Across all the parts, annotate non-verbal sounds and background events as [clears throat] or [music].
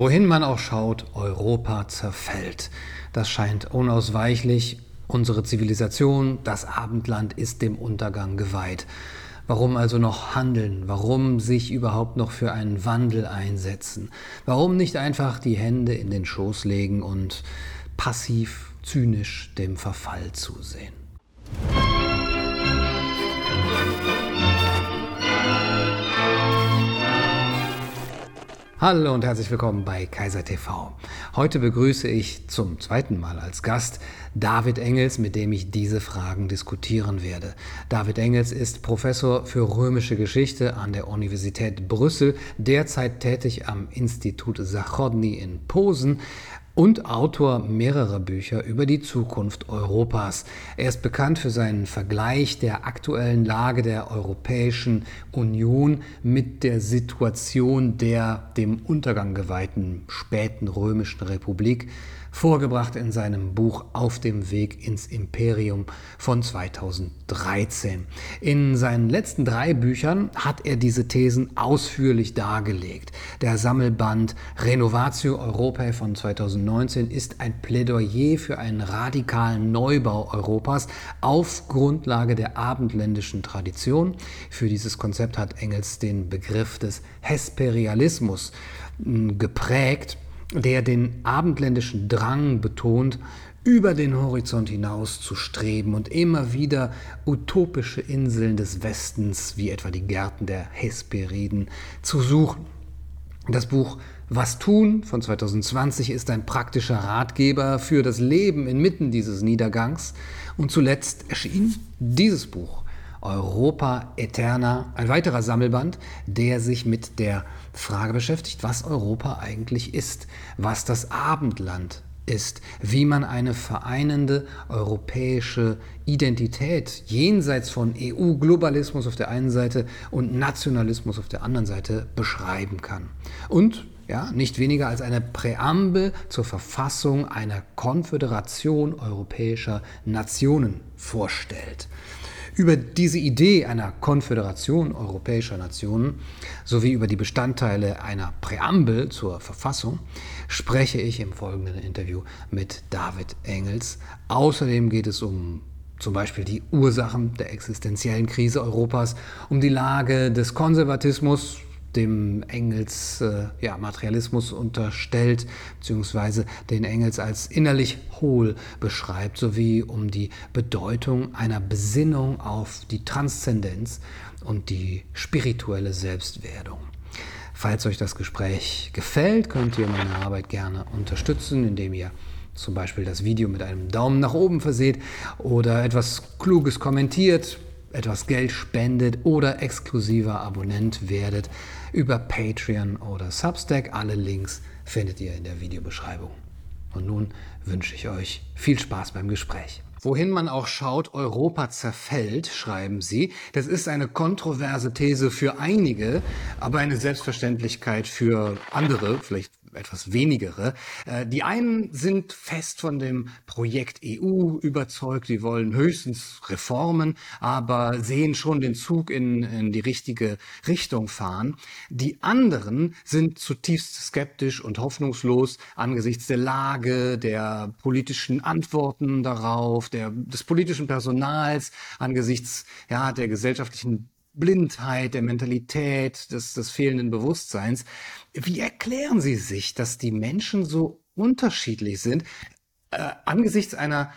Wohin man auch schaut, Europa zerfällt. Das scheint unausweichlich. Unsere Zivilisation, das Abendland, ist dem Untergang geweiht. Warum also noch handeln? Warum sich überhaupt noch für einen Wandel einsetzen? Warum nicht einfach die Hände in den Schoß legen und passiv, zynisch dem Verfall zusehen? Hallo und herzlich willkommen bei Kaiser TV. Heute begrüße ich zum zweiten Mal als Gast David Engels, mit dem ich diese Fragen diskutieren werde. David Engels ist Professor für römische Geschichte an der Universität Brüssel, derzeit tätig am Institut Zachodny in Posen und Autor mehrerer Bücher über die Zukunft Europas. Er ist bekannt für seinen Vergleich der aktuellen Lage der Europäischen Union mit der Situation der dem Untergang geweihten späten römischen Republik vorgebracht in seinem Buch Auf dem Weg ins Imperium von 2013. In seinen letzten drei Büchern hat er diese Thesen ausführlich dargelegt. Der Sammelband Renovatio Europae von 2019 ist ein Plädoyer für einen radikalen Neubau Europas auf Grundlage der abendländischen Tradition. Für dieses Konzept hat Engels den Begriff des Hesperialismus hm, geprägt der den abendländischen Drang betont, über den Horizont hinaus zu streben und immer wieder utopische Inseln des Westens, wie etwa die Gärten der Hesperiden, zu suchen. Das Buch Was tun von 2020 ist ein praktischer Ratgeber für das Leben inmitten dieses Niedergangs. Und zuletzt erschien dieses Buch Europa Eterna, ein weiterer Sammelband, der sich mit der Frage beschäftigt, was Europa eigentlich ist, was das Abendland ist, wie man eine vereinende europäische Identität jenseits von EU-Globalismus auf der einen Seite und Nationalismus auf der anderen Seite beschreiben kann. Und ja, nicht weniger als eine Präambel zur Verfassung einer Konföderation europäischer Nationen vorstellt. Über diese Idee einer Konföderation europäischer Nationen sowie über die Bestandteile einer Präambel zur Verfassung spreche ich im folgenden Interview mit David Engels. Außerdem geht es um zum Beispiel die Ursachen der existenziellen Krise Europas, um die Lage des Konservatismus, dem Engels äh, ja, Materialismus unterstellt, beziehungsweise den Engels als innerlich hohl beschreibt, sowie um die Bedeutung einer Besinnung auf die Transzendenz und die spirituelle Selbstwerdung. Falls euch das Gespräch gefällt, könnt ihr meine Arbeit gerne unterstützen, indem ihr zum Beispiel das Video mit einem Daumen nach oben verseht oder etwas Kluges kommentiert, etwas Geld spendet oder exklusiver Abonnent werdet über Patreon oder Substack. Alle Links findet ihr in der Videobeschreibung. Und nun wünsche ich euch viel Spaß beim Gespräch. Wohin man auch schaut, Europa zerfällt, schreiben Sie. Das ist eine kontroverse These für einige, aber eine Selbstverständlichkeit für andere, vielleicht etwas wenigere. Äh, die einen sind fest von dem Projekt EU überzeugt, die wollen höchstens Reformen, aber sehen schon den Zug in, in die richtige Richtung fahren. Die anderen sind zutiefst skeptisch und hoffnungslos angesichts der Lage, der politischen Antworten darauf, der, des politischen Personals, angesichts ja, der gesellschaftlichen Blindheit, der Mentalität, des, des fehlenden Bewusstseins. Wie erklären Sie sich, dass die Menschen so unterschiedlich sind äh, angesichts einer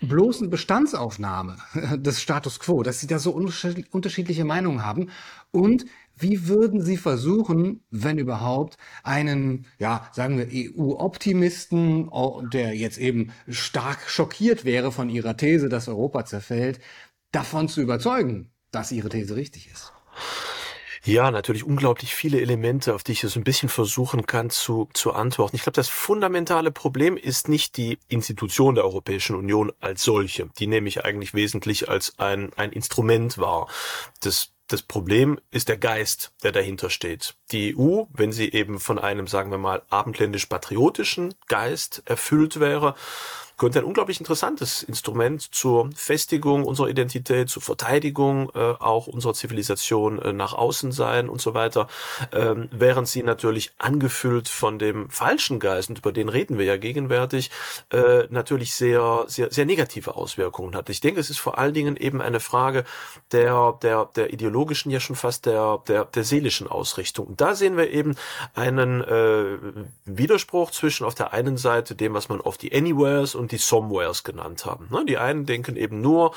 bloßen Bestandsaufnahme des Status quo, dass Sie da so unterschiedliche Meinungen haben? Und wie würden Sie versuchen, wenn überhaupt, einen, ja, sagen wir, EU-Optimisten, der jetzt eben stark schockiert wäre von Ihrer These, dass Europa zerfällt, davon zu überzeugen, dass Ihre These richtig ist. Ja, natürlich unglaublich viele Elemente, auf die ich es ein bisschen versuchen kann zu, zu antworten. Ich glaube, das fundamentale Problem ist nicht die Institution der Europäischen Union als solche. Die nehme ich eigentlich wesentlich als ein, ein Instrument wahr. Das das Problem ist der Geist, der dahinter steht. Die EU, wenn sie eben von einem, sagen wir mal, abendländisch-patriotischen Geist erfüllt wäre, könnte ein unglaublich interessantes Instrument zur Festigung unserer Identität, zur Verteidigung äh, auch unserer Zivilisation äh, nach außen sein und so weiter, ähm, während sie natürlich angefüllt von dem falschen Geist, und über den reden wir ja gegenwärtig, äh, natürlich sehr, sehr, sehr negative Auswirkungen hat. Ich denke, es ist vor allen Dingen eben eine Frage der, der, der ideologischen, ja schon fast der, der, der seelischen Ausrichtung. Und da sehen wir eben einen äh, Widerspruch zwischen auf der einen Seite dem, was man oft die Anywheres und die Somewheres genannt haben. Ne? Die einen denken eben nur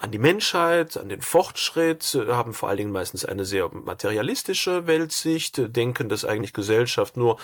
an die Menschheit, an den Fortschritt, haben vor allen Dingen meistens eine sehr materialistische Weltsicht, denken, dass eigentlich Gesellschaft nur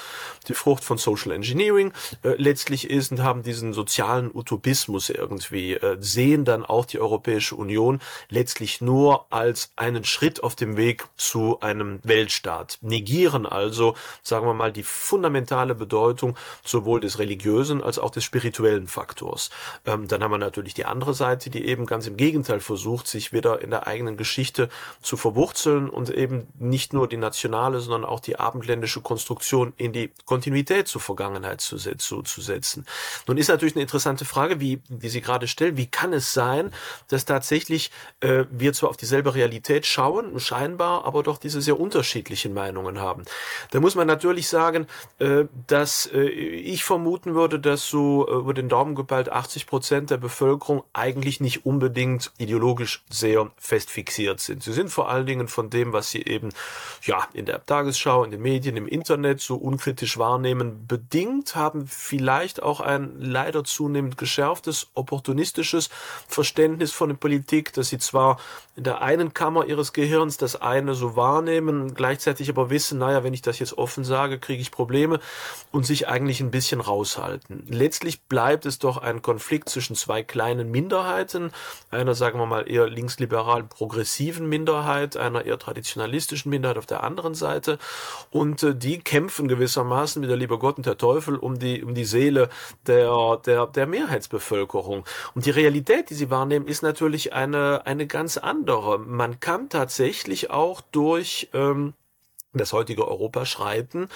die Frucht von Social Engineering äh, letztlich ist und haben diesen sozialen Utopismus irgendwie, äh, sehen dann auch die Europäische Union letztlich nur als einen Schritt auf dem Weg zu einem Weltstaat, negieren also, sagen wir mal, die fundamentale Bedeutung sowohl des religiösen als auch des spirituellen Faktors. Ähm, dann haben wir natürlich die andere Seite, die eben ganz im Gegenteil Gegenteil versucht, sich wieder in der eigenen Geschichte zu verwurzeln und eben nicht nur die nationale, sondern auch die abendländische Konstruktion in die Kontinuität zur Vergangenheit zu, zu, zu setzen. Nun ist natürlich eine interessante Frage, wie, die Sie gerade stellen, wie kann es sein, dass tatsächlich äh, wir zwar auf dieselbe Realität schauen, scheinbar, aber doch diese sehr unterschiedlichen Meinungen haben. Da muss man natürlich sagen, äh, dass äh, ich vermuten würde, dass so äh, über den Daumen gepeilt 80 Prozent der Bevölkerung eigentlich nicht unbedingt ideologisch sehr fest fixiert sind. Sie sind vor allen Dingen von dem, was sie eben ja in der Tagesschau, in den Medien, im Internet so unkritisch wahrnehmen, bedingt, haben vielleicht auch ein leider zunehmend geschärftes opportunistisches Verständnis von der Politik, dass sie zwar in der einen Kammer ihres Gehirns das eine so wahrnehmen, gleichzeitig aber wissen, naja, wenn ich das jetzt offen sage, kriege ich Probleme und sich eigentlich ein bisschen raushalten. Letztlich bleibt es doch ein Konflikt zwischen zwei kleinen Minderheiten, einer sagen wir mal, eher linksliberal progressiven Minderheit, einer eher traditionalistischen Minderheit auf der anderen Seite. Und äh, die kämpfen gewissermaßen wie der liebe Gott und der Teufel um die, um die Seele der, der, der Mehrheitsbevölkerung. Und die Realität, die sie wahrnehmen, ist natürlich eine, eine ganz andere. Man kann tatsächlich auch durch ähm, das heutige Europa schreiten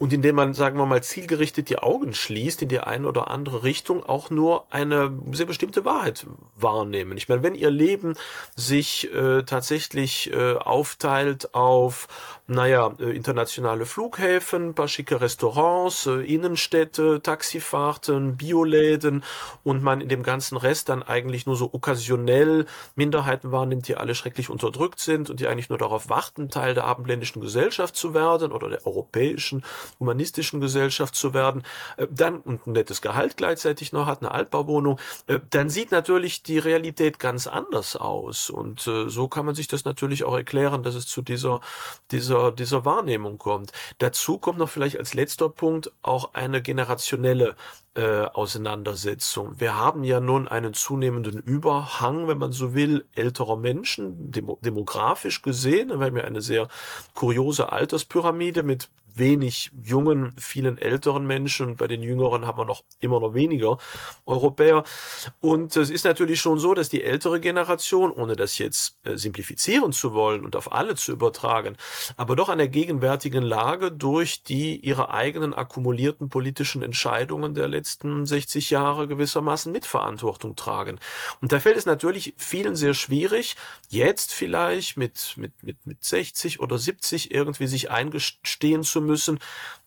und indem man, sagen wir mal, zielgerichtet die Augen schließt in die eine oder andere Richtung, auch nur eine sehr bestimmte Wahrheit wahrnehmen. Ich meine, wenn ihr Leben sich äh, tatsächlich äh, aufteilt auf, naja, äh, internationale Flughäfen, paar schicke Restaurants, äh, Innenstädte, Taxifahrten, Bioläden und man in dem ganzen Rest dann eigentlich nur so okkasionell Minderheiten wahrnimmt, die alle schrecklich unterdrückt sind und die eigentlich nur darauf warten, Teil der abendländischen Gesellschaft zu werden oder der europäischen humanistischen Gesellschaft zu werden, äh, dann und ein nettes Gehalt gleichzeitig noch hat, eine Altbauwohnung, dann sieht natürlich die Realität ganz anders aus. Und so kann man sich das natürlich auch erklären, dass es zu dieser, dieser, dieser Wahrnehmung kommt. Dazu kommt noch vielleicht als letzter Punkt auch eine generationelle äh, Auseinandersetzung. Wir haben ja nun einen zunehmenden Überhang, wenn man so will, älterer Menschen, demo demografisch gesehen. Wir haben ja eine sehr kuriose Alterspyramide mit wenig jungen, vielen älteren Menschen. Bei den Jüngeren haben wir noch immer noch weniger Europäer. Und es ist natürlich schon so, dass die ältere Generation, ohne das jetzt äh, simplifizieren zu wollen und auf alle zu übertragen, aber doch an der gegenwärtigen Lage durch die ihre eigenen akkumulierten politischen Entscheidungen der letzten 60 Jahre gewissermaßen Mitverantwortung tragen. Und da fällt es natürlich vielen sehr schwierig, jetzt vielleicht mit, mit, mit, mit 60 oder 70 irgendwie sich eingestehen zu müssen,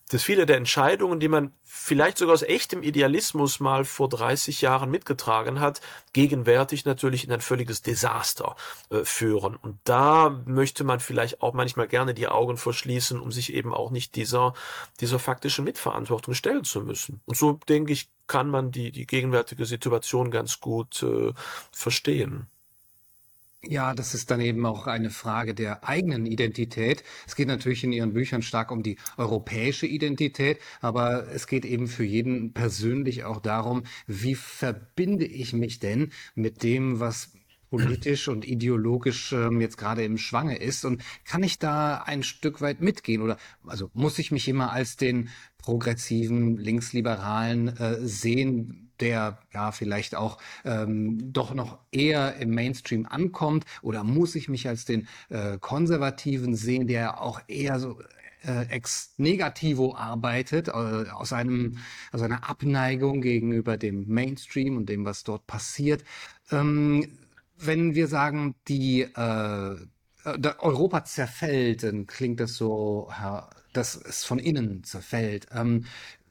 dass viele der Entscheidungen, die man vielleicht sogar aus echtem Idealismus mal vor 30 Jahren mitgetragen hat, gegenwärtig natürlich in ein völliges Desaster äh, führen. Und da möchte man vielleicht auch manchmal gerne die Augen verschließen, um sich eben auch nicht dieser, dieser faktischen Mitverantwortung stellen zu müssen. Und so denke ich, kann man die, die gegenwärtige Situation ganz gut äh, verstehen. Ja, das ist dann eben auch eine Frage der eigenen Identität. Es geht natürlich in Ihren Büchern stark um die europäische Identität, aber es geht eben für jeden persönlich auch darum, wie verbinde ich mich denn mit dem, was politisch und ideologisch ähm, jetzt gerade im Schwange ist und kann ich da ein Stück weit mitgehen oder also muss ich mich immer als den progressiven Linksliberalen äh, sehen, der ja vielleicht auch ähm, doch noch eher im Mainstream ankommt? Oder muss ich mich als den äh, Konservativen sehen, der auch eher so äh, ex negativo arbeitet, äh, aus einem aus einer Abneigung gegenüber dem Mainstream und dem, was dort passiert. Ähm, wenn wir sagen, die äh, Europa zerfällt, dann klingt das so, dass es von innen zerfällt. Ähm,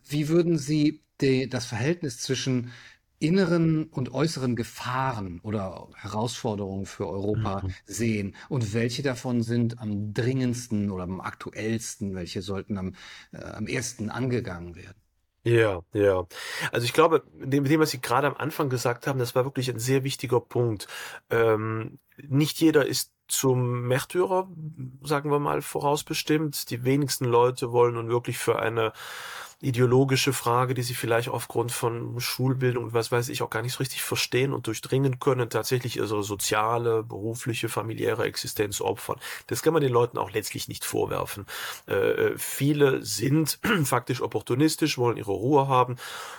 wie würden Sie die, das Verhältnis zwischen inneren und äußeren Gefahren oder Herausforderungen für Europa mhm. sehen und welche davon sind am dringendsten oder am aktuellsten, welche sollten am, äh, am ersten angegangen werden? Ja, ja. Also ich glaube, mit dem, was Sie gerade am Anfang gesagt haben, das war wirklich ein sehr wichtiger Punkt. Ähm, nicht jeder ist zum Märtyrer, sagen wir mal, vorausbestimmt. Die wenigsten Leute wollen nun wirklich für eine ideologische Frage, die sie vielleicht aufgrund von Schulbildung und was weiß ich auch gar nicht so richtig verstehen und durchdringen können, tatsächlich ihre soziale, berufliche, familiäre Existenz opfern. Das kann man den Leuten auch letztlich nicht vorwerfen. Äh, viele sind [clears throat] faktisch opportunistisch, wollen ihre Ruhe haben,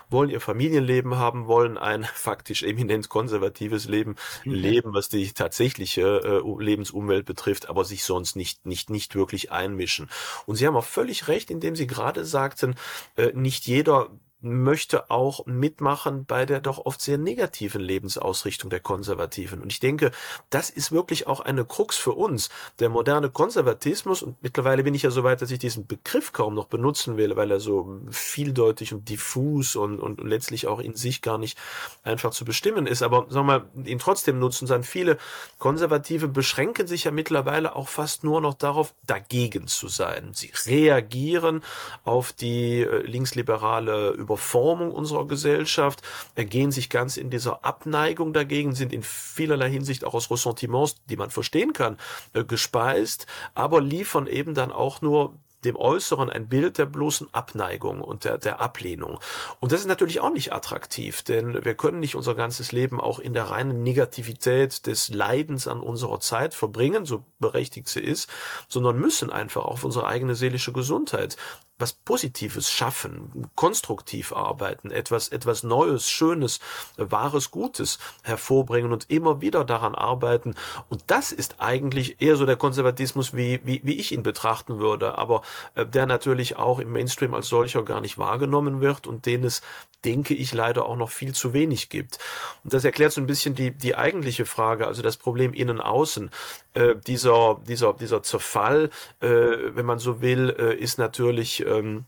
wollen ihr Familienleben haben, wollen ein [laughs] faktisch eminent konservatives Leben mhm. leben, was die tatsächliche äh, Lebensumwelt betrifft, aber sich sonst nicht, nicht, nicht wirklich einmischen. Und Sie haben auch völlig recht, indem Sie gerade sagten, äh, nicht jeder möchte auch mitmachen bei der doch oft sehr negativen Lebensausrichtung der Konservativen. Und ich denke, das ist wirklich auch eine Krux für uns. Der moderne Konservatismus, und mittlerweile bin ich ja so weit, dass ich diesen Begriff kaum noch benutzen will, weil er so vieldeutig und diffus und, und letztlich auch in sich gar nicht einfach zu bestimmen ist. Aber sagen wir mal, ihn trotzdem nutzen, sondern viele Konservative beschränken sich ja mittlerweile auch fast nur noch darauf, dagegen zu sein. Sie reagieren auf die äh, linksliberale Über Überformung unserer Gesellschaft, ergehen sich ganz in dieser Abneigung dagegen, sind in vielerlei Hinsicht auch aus Ressentiments, die man verstehen kann, äh, gespeist, aber liefern eben dann auch nur dem Äußeren ein Bild der bloßen Abneigung und der, der Ablehnung. Und das ist natürlich auch nicht attraktiv, denn wir können nicht unser ganzes Leben auch in der reinen Negativität des Leidens an unserer Zeit verbringen, so berechtigt sie ist, sondern müssen einfach auf unsere eigene seelische Gesundheit was Positives schaffen, konstruktiv arbeiten, etwas, etwas Neues, Schönes, Wahres, Gutes hervorbringen und immer wieder daran arbeiten. Und das ist eigentlich eher so der Konservatismus, wie, wie, wie ich ihn betrachten würde, aber äh, der natürlich auch im Mainstream als solcher gar nicht wahrgenommen wird und den es, denke ich, leider auch noch viel zu wenig gibt. Und das erklärt so ein bisschen die, die eigentliche Frage, also das Problem innen-außen. Äh, dieser, dieser, dieser Zerfall, äh, wenn man so will, äh, ist natürlich ähm,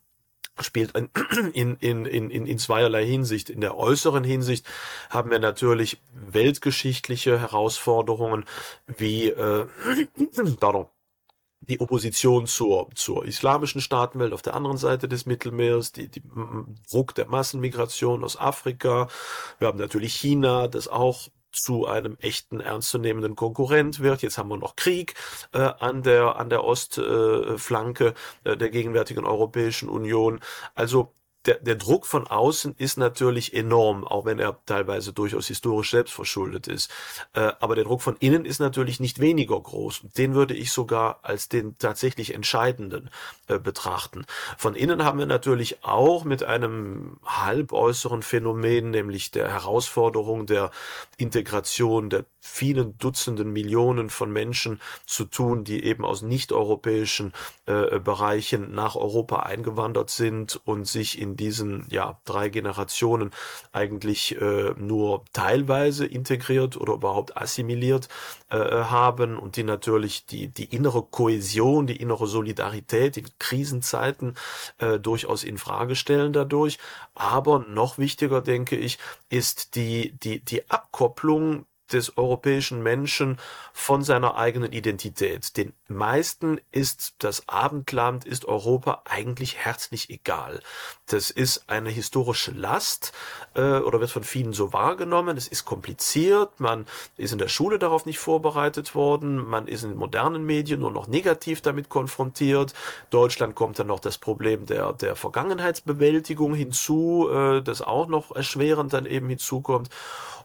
spielt [clears throat] in, in, in, in, in zweierlei Hinsicht. In der äußeren Hinsicht haben wir natürlich weltgeschichtliche Herausforderungen wie äh, [clears throat] pardon, die Opposition zur, zur islamischen Staatenwelt auf der anderen Seite des Mittelmeers, die, die Druck der Massenmigration aus Afrika. Wir haben natürlich China, das auch zu einem echten ernstzunehmenden Konkurrent wird. Jetzt haben wir noch Krieg äh, an der an der Ostflanke äh, der gegenwärtigen Europäischen Union. Also der, der Druck von außen ist natürlich enorm, auch wenn er teilweise durchaus historisch selbst verschuldet ist. Äh, aber der Druck von innen ist natürlich nicht weniger groß. Den würde ich sogar als den tatsächlich entscheidenden äh, betrachten. Von innen haben wir natürlich auch mit einem halbäußeren Phänomen, nämlich der Herausforderung der Integration der vielen Dutzenden Millionen von Menschen zu tun, die eben aus nicht-europäischen äh, Bereichen nach Europa eingewandert sind und sich in diesen ja drei Generationen eigentlich äh, nur teilweise integriert oder überhaupt assimiliert äh, haben und die natürlich die die innere Kohäsion, die innere Solidarität in Krisenzeiten äh, durchaus in Frage stellen dadurch. Aber noch wichtiger denke ich ist die die die Abkopplung des europäischen Menschen von seiner eigenen Identität. Den meisten ist das Abendland, ist Europa eigentlich herzlich egal. Das ist eine historische Last äh, oder wird von vielen so wahrgenommen. Es ist kompliziert, man ist in der Schule darauf nicht vorbereitet worden, man ist in modernen Medien nur noch negativ damit konfrontiert. Deutschland kommt dann noch das Problem der, der Vergangenheitsbewältigung hinzu, äh, das auch noch erschwerend dann eben hinzukommt.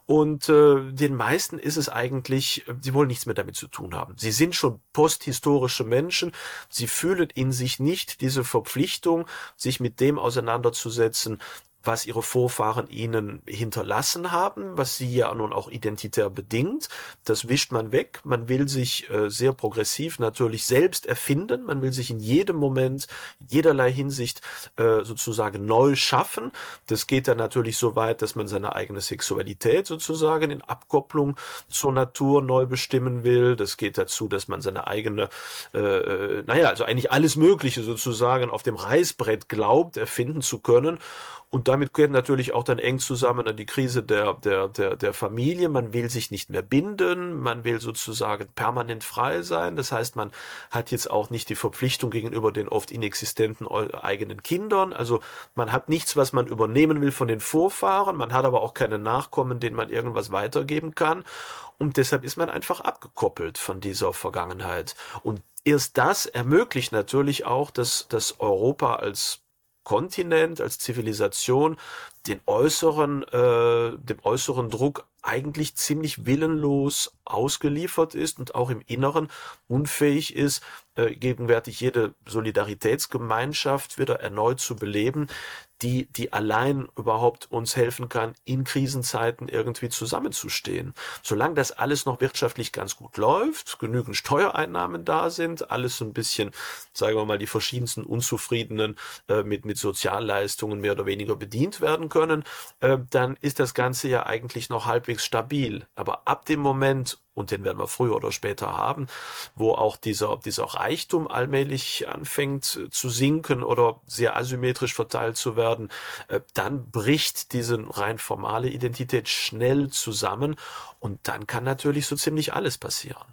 Und äh, den meisten ist es eigentlich, äh, sie wollen nichts mehr damit zu tun haben. Sie sind schon posthistorische Menschen. Sie fühlen in sich nicht diese Verpflichtung, sich mit dem auseinanderzusetzen, was ihre Vorfahren ihnen hinterlassen haben, was sie ja nun auch identitär bedingt. Das wischt man weg. Man will sich äh, sehr progressiv natürlich selbst erfinden. Man will sich in jedem Moment, jederlei Hinsicht äh, sozusagen neu schaffen. Das geht dann natürlich so weit, dass man seine eigene Sexualität sozusagen in Abkopplung zur Natur neu bestimmen will. Das geht dazu, dass man seine eigene, äh, äh naja, also eigentlich alles Mögliche sozusagen auf dem Reißbrett glaubt, erfinden zu können. Und damit gehört natürlich auch dann eng zusammen die Krise der, der, der, der Familie. Man will sich nicht mehr binden, man will sozusagen permanent frei sein. Das heißt, man hat jetzt auch nicht die Verpflichtung gegenüber den oft inexistenten eigenen Kindern. Also man hat nichts, was man übernehmen will von den Vorfahren. Man hat aber auch keine Nachkommen, denen man irgendwas weitergeben kann. Und deshalb ist man einfach abgekoppelt von dieser Vergangenheit. Und erst das ermöglicht natürlich auch, dass, dass Europa als Kontinent, als Zivilisation den äußeren, äh, dem äußeren Druck eigentlich ziemlich willenlos ausgeliefert ist und auch im Inneren unfähig ist, äh, gegenwärtig jede Solidaritätsgemeinschaft wieder erneut zu beleben, die, die allein überhaupt uns helfen kann, in Krisenzeiten irgendwie zusammenzustehen. Solange das alles noch wirtschaftlich ganz gut läuft, genügend Steuereinnahmen da sind, alles so ein bisschen, sagen wir mal, die verschiedensten Unzufriedenen äh, mit, mit Sozialleistungen mehr oder weniger bedient werden können, äh, dann ist das Ganze ja eigentlich noch halbwegs stabil. Aber ab dem Moment, und den werden wir früher oder später haben, wo auch dieser, dieser Reichtum allmählich anfängt zu sinken oder sehr asymmetrisch verteilt zu werden, äh, dann bricht diese rein formale Identität schnell zusammen und dann kann natürlich so ziemlich alles passieren.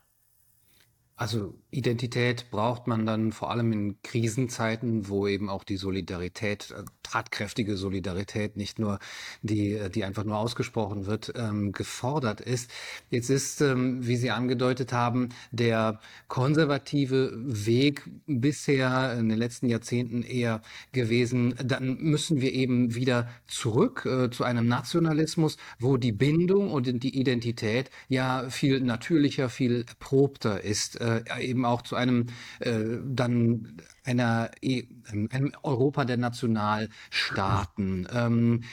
Also Identität braucht man dann vor allem in Krisenzeiten, wo eben auch die Solidarität, äh, tatkräftige Solidarität, nicht nur die, äh, die einfach nur ausgesprochen wird, ähm, gefordert ist. Jetzt ist, ähm, wie Sie angedeutet haben, der konservative Weg bisher in den letzten Jahrzehnten eher gewesen. Dann müssen wir eben wieder zurück äh, zu einem Nationalismus, wo die Bindung und die Identität ja viel natürlicher, viel erprobter ist äh, eben auch zu einem äh, dann einer e, einem Europa der Nationalstaaten. Ähm,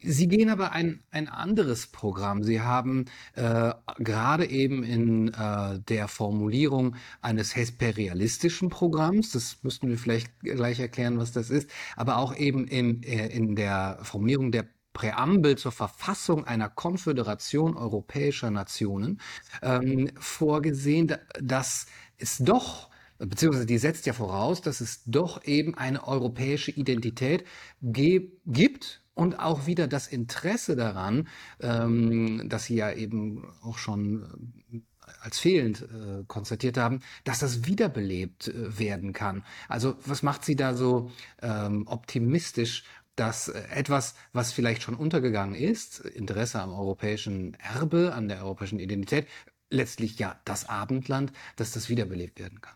Sie gehen aber ein, ein anderes Programm. Sie haben äh, gerade eben in äh, der Formulierung eines hesperialistischen Programms, das müssten wir vielleicht gleich erklären, was das ist, aber auch eben in, äh, in der Formulierung der Präambel zur Verfassung einer Konföderation europäischer Nationen ähm, vorgesehen, dass es doch beziehungsweise die setzt ja voraus, dass es doch eben eine europäische Identität gibt und auch wieder das Interesse daran, ähm, dass sie ja eben auch schon äh, als fehlend äh, konstatiert haben, dass das wiederbelebt äh, werden kann. Also was macht Sie da so ähm, optimistisch dass äh, etwas, was vielleicht schon untergegangen ist, Interesse am europäischen Erbe, an der europäischen Identität, letztlich ja das Abendland, dass das wiederbelebt werden kann.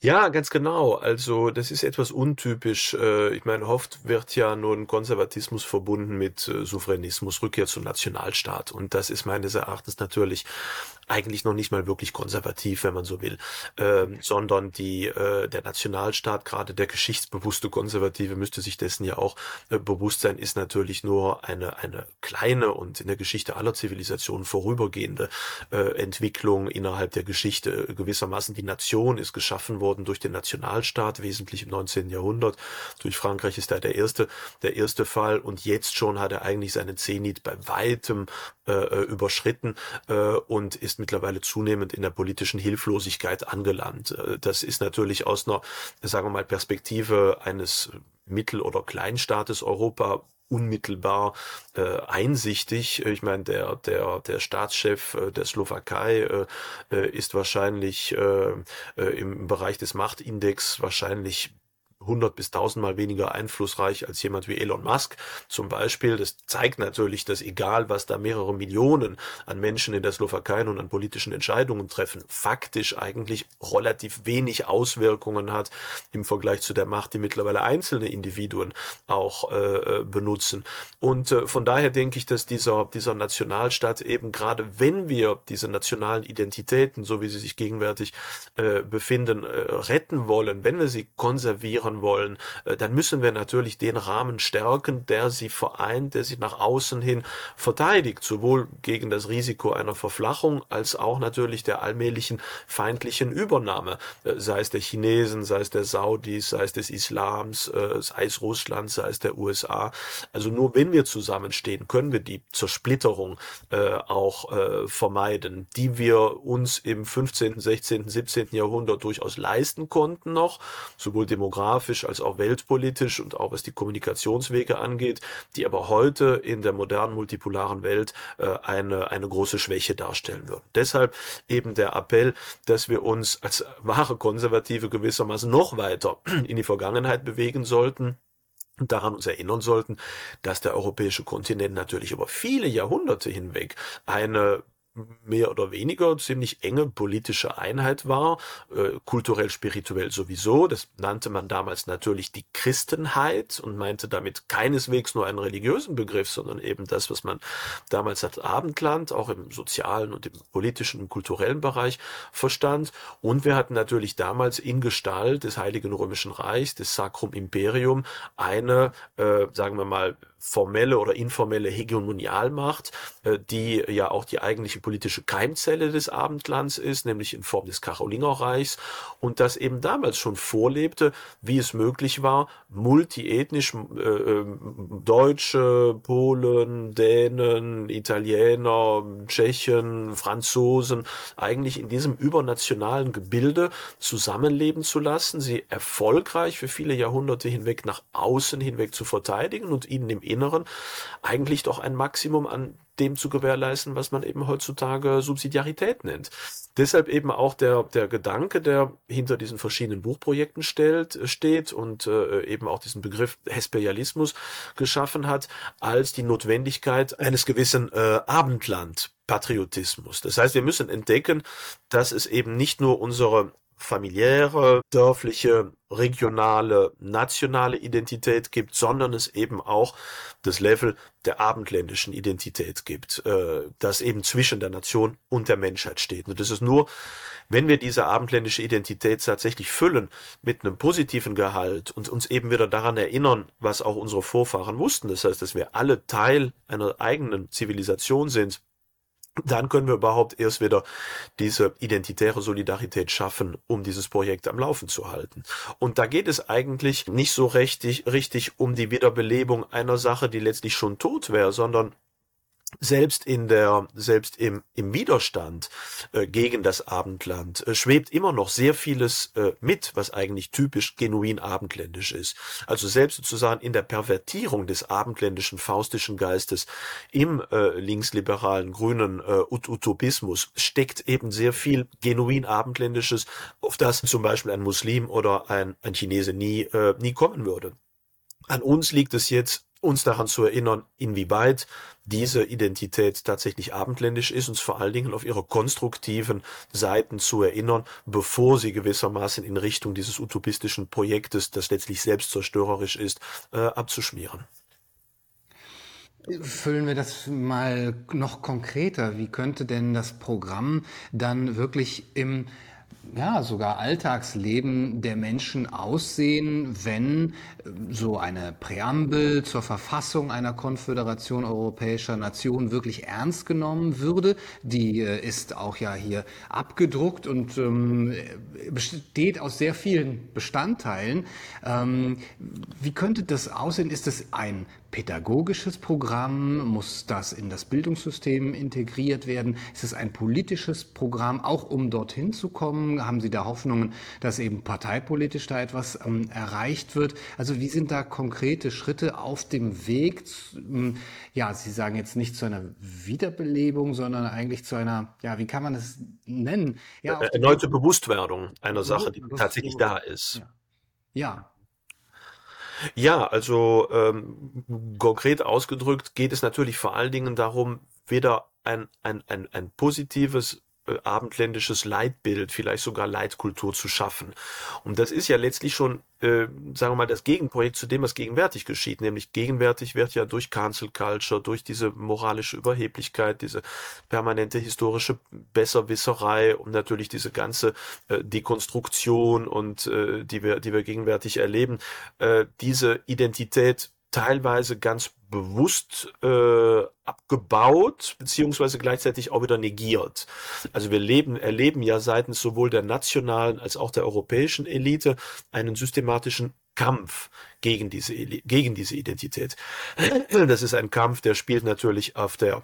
Ja, ganz genau. Also das ist etwas untypisch. Äh, ich meine, oft wird ja nun Konservatismus verbunden mit äh, Souveränismus, Rückkehr zum Nationalstaat. Und das ist meines Erachtens natürlich eigentlich noch nicht mal wirklich konservativ, wenn man so will, ähm, sondern die äh, der Nationalstaat, gerade der geschichtsbewusste Konservative, müsste sich dessen ja auch äh, bewusst sein, ist natürlich nur eine eine kleine und in der Geschichte aller Zivilisationen vorübergehende äh, Entwicklung innerhalb der Geschichte. Gewissermaßen die Nation ist geschaffen worden durch den Nationalstaat, wesentlich im 19. Jahrhundert. Durch Frankreich ist da der erste der erste Fall und jetzt schon hat er eigentlich seinen Zenit bei weitem äh, äh überschritten äh, und ist mittlerweile zunehmend in der politischen Hilflosigkeit angelangt. Äh, das ist natürlich aus einer, sagen wir mal, Perspektive eines Mittel- oder Kleinstaates Europa unmittelbar äh, einsichtig. Ich meine, der der der Staatschef äh, der Slowakei äh, äh ist wahrscheinlich äh, äh, im Bereich des Machtindex wahrscheinlich 100 bis 1000 mal weniger einflussreich als jemand wie Elon Musk zum Beispiel. Das zeigt natürlich, dass egal, was da mehrere Millionen an Menschen in der Slowakei und an politischen Entscheidungen treffen, faktisch eigentlich relativ wenig Auswirkungen hat im Vergleich zu der Macht, die mittlerweile einzelne Individuen auch äh, benutzen. Und äh, von daher denke ich, dass dieser, dieser Nationalstaat eben gerade, wenn wir diese nationalen Identitäten, so wie sie sich gegenwärtig äh, befinden, äh, retten wollen, wenn wir sie konservieren, machen wollen, äh, dann müssen wir natürlich den Rahmen stärken, der sie vereint, der sie nach außen hin verteidigt, sowohl gegen das Risiko einer Verflachung als auch natürlich der allmählichen feindlichen Übernahme, äh, sei es der Chinesen, sei es der Saudis, sei es des Islams, äh, sei es Russland, sei es der USA. Also nur wenn wir zusammenstehen, können wir die Zersplitterung auch vermeiden, die wir uns im 15., 16., 17. Jahrhundert durchaus leisten konnten noch, sowohl demografisch als auch weltpolitisch und auch was die Kommunikationswege angeht, die aber heute in der modernen multipolaren Welt äh, eine, eine große Schwäche darstellen würden. Deshalb eben der Appell, dass wir uns als wahre Konservative gewissermaßen noch weiter [clears throat] in die Vergangenheit bewegen sollten und daran uns erinnern sollten, dass der europäische Kontinent natürlich über viele Jahrhunderte hinweg eine mehr oder weniger ziemlich enge politische Einheit war, äh, kulturell, spirituell sowieso. Das nannte man damals natürlich die Christenheit und meinte damit keineswegs nur einen religiösen Begriff, sondern eben das, was man damals als Abendland auch im sozialen und im politischen und kulturellen Bereich verstand. Und wir hatten natürlich damals in Gestalt des Heiligen Römischen Reichs, des Sacrum Imperium, eine, äh, sagen wir mal, formelle oder informelle Hegemonialmacht, äh, die ja auch die eigentliche politische Keimzelle des Abendlands ist, nämlich in Form des Karolingerreichs. Und das eben damals schon vorlebte, wie es möglich war, multiethnisch äh, ähm, Deutsche, Polen, Dänen, Italiener, Tschechen, Franzosen eigentlich in diesem übernationalen Gebilde zusammenleben zu lassen, sie erfolgreich für viele Jahrhunderte hinweg nach außen hinweg zu verteidigen und ihnen im Inneren eigentlich doch ein Maximum an dem zu gewährleisten, was man eben heutzutage Subsidiarität nennt. Deshalb eben auch der, der Gedanke, der hinter diesen verschiedenen Buchprojekten stellt, steht und äh, eben auch diesen Begriff Hesperialismus geschaffen hat, als die Notwendigkeit eines gewissen äh, Abendland-Patriotismus. Das heißt, wir müssen entdecken, dass es eben nicht nur unsere familiäre, dörfliche, regionale, nationale Identität gibt, sondern es eben auch das Level der abendländischen Identität gibt, äh, das eben zwischen der Nation und der Menschheit steht. Und das ist nur, wenn wir diese abendländische Identität tatsächlich füllen mit einem positiven Gehalt und uns eben wieder daran erinnern, was auch unsere Vorfahren wussten, das heißt, dass wir alle Teil einer eigenen Zivilisation sind, dann können wir überhaupt erst wieder diese identitäre Solidarität schaffen, um dieses Projekt am Laufen zu halten. Und da geht es eigentlich nicht so richtig, richtig um die Wiederbelebung einer Sache, die letztlich schon tot wäre, sondern selbst in der, selbst im, im Widerstand äh, gegen das Abendland äh, schwebt immer noch sehr vieles äh, mit, was eigentlich typisch genuin abendländisch ist. Also selbst sozusagen in der Pervertierung des abendländischen faustischen Geistes im äh, linksliberalen grünen äh, Utopismus steckt eben sehr viel genuin abendländisches, auf das zum Beispiel ein Muslim oder ein, ein Chinese nie, äh, nie kommen würde. An uns liegt es jetzt uns daran zu erinnern, inwieweit diese Identität tatsächlich abendländisch ist, uns vor allen Dingen auf ihre konstruktiven Seiten zu erinnern, bevor sie gewissermaßen in Richtung dieses utopistischen Projektes, das letztlich selbstzerstörerisch ist, äh, abzuschmieren. Füllen wir das mal noch konkreter. Wie könnte denn das Programm dann wirklich im ja, sogar Alltagsleben der Menschen aussehen, wenn äh, so eine Präambel zur Verfassung einer Konföderation europäischer Nationen wirklich ernst genommen würde. Die äh, ist auch ja hier abgedruckt und ähm, besteht aus sehr vielen Bestandteilen. Ähm, wie könnte das aussehen? Ist es ein pädagogisches Programm? Muss das in das Bildungssystem integriert werden? Ist es ein politisches Programm, auch um dorthin zu kommen? Haben Sie da Hoffnungen, dass eben parteipolitisch da etwas ähm, erreicht wird? Also wie sind da konkrete Schritte auf dem Weg? Ähm, ja, Sie sagen jetzt nicht zu einer Wiederbelebung, sondern eigentlich zu einer, ja, wie kann man das nennen? Ja, Erneute Bewusstwerdung einer Sache, die tatsächlich da ist. Ja. ja. Ja, also ähm, konkret ausgedrückt geht es natürlich vor allen Dingen darum, wieder ein, ein, ein, ein positives abendländisches Leitbild, vielleicht sogar Leitkultur zu schaffen. Und das ist ja letztlich schon, äh, sagen wir mal, das Gegenprojekt zu dem, was gegenwärtig geschieht. Nämlich gegenwärtig wird ja durch Cancel Culture, durch diese moralische Überheblichkeit, diese permanente historische Besserwisserei und natürlich diese ganze äh, Dekonstruktion und äh, die wir, die wir gegenwärtig erleben, äh, diese Identität teilweise ganz bewusst äh, abgebaut, beziehungsweise gleichzeitig auch wieder negiert. Also wir leben, erleben ja seitens sowohl der nationalen als auch der europäischen Elite einen systematischen Kampf gegen diese, gegen diese Identität. [clears throat] Das ist ein Kampf, der spielt natürlich auf der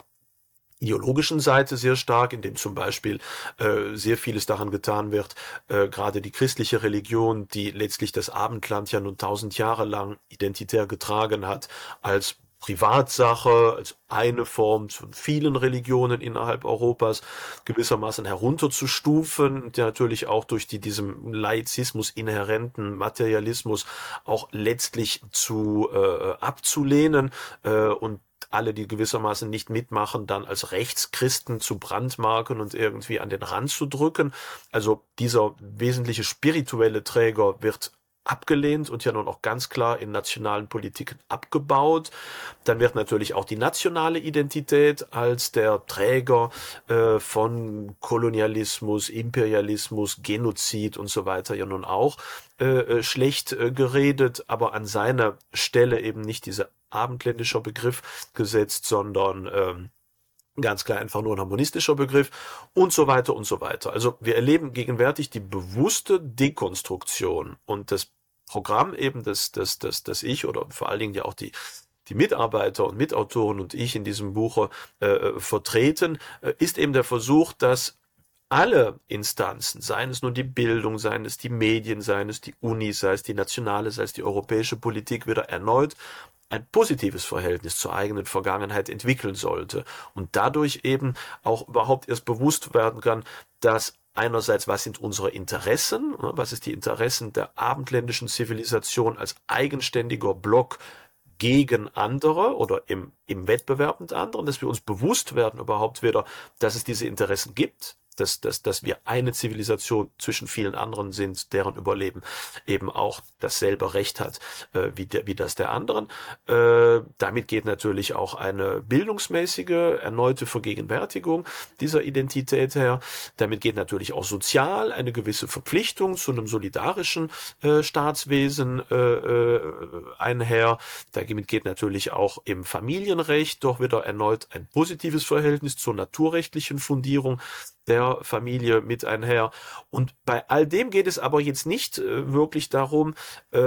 ideologischen Seite sehr stark, in dem zum Beispiel äh, sehr vieles daran getan wird, äh, gerade die christliche Religion, die letztlich das Abendland ja nun tausend Jahre lang identitär getragen hat, als Privatsache, als eine Form von vielen Religionen innerhalb Europas gewissermaßen herunterzustufen, der natürlich auch durch die diesem Laizismus inhärenten Materialismus auch letztlich zu äh, abzulehnen äh, und alle, die gewissermaßen nicht mitmachen, dann als Rechtschristen zu brandmarken und irgendwie an den Rand zu drücken. Also dieser wesentliche spirituelle Träger wird abgelehnt und ja nun auch ganz klar in nationalen Politiken abgebaut. Dann wird natürlich auch die nationale Identität als der Träger äh, von Kolonialismus, Imperialismus, Genozid und so weiter ja nun auch äh, äh schlecht äh, geredet, aber an seiner Stelle eben nicht dieser abendländischer Begriff gesetzt, sondern ähm, ganz klar einfach nur ein harmonistischer Begriff und so weiter und so weiter. Also wir erleben gegenwärtig die bewusste Dekonstruktion und das Programm eben, das, das, das, das ich oder vor allen Dingen ja auch die die Mitarbeiter und Mitautoren und ich in diesem Buche äh, äh, vertreten, äh, ist eben der Versuch, dass alle Instanzen, seien es nur die Bildung, seien es die Medien, seien es die Unis, sei es die nationale, sei es die europäische Politik, wieder erneut ein positives Verhältnis zur eigenen Vergangenheit entwickeln sollte und dadurch eben auch überhaupt erst bewusst werden kann, dass einerseits, was sind unsere Interessen, ne, was ist die Interessen der abendländischen Zivilisation als eigenständiger Block gegen andere oder im, im Wettbewerb mit anderen, dass wir uns bewusst werden überhaupt wieder, dass es diese Interessen gibt, dass, dass, dass wir eine Zivilisation zwischen vielen anderen sind, deren Überleben eben auch dasselbe Recht hat äh, wie, der, wie das der anderen. Äh, damit geht natürlich auch eine bildungsmäßige, erneute Vergegenwärtigung dieser Identität her. Damit geht natürlich auch sozial eine gewisse Verpflichtung zu einem solidarischen äh, Staatswesen äh, äh, einher. Damit geht natürlich auch im Familienrecht doch wieder erneut ein positives Verhältnis zur naturrechtlichen Fundierung der Familie mit einher. Und bei all dem geht es aber jetzt nicht äh, wirklich darum, äh,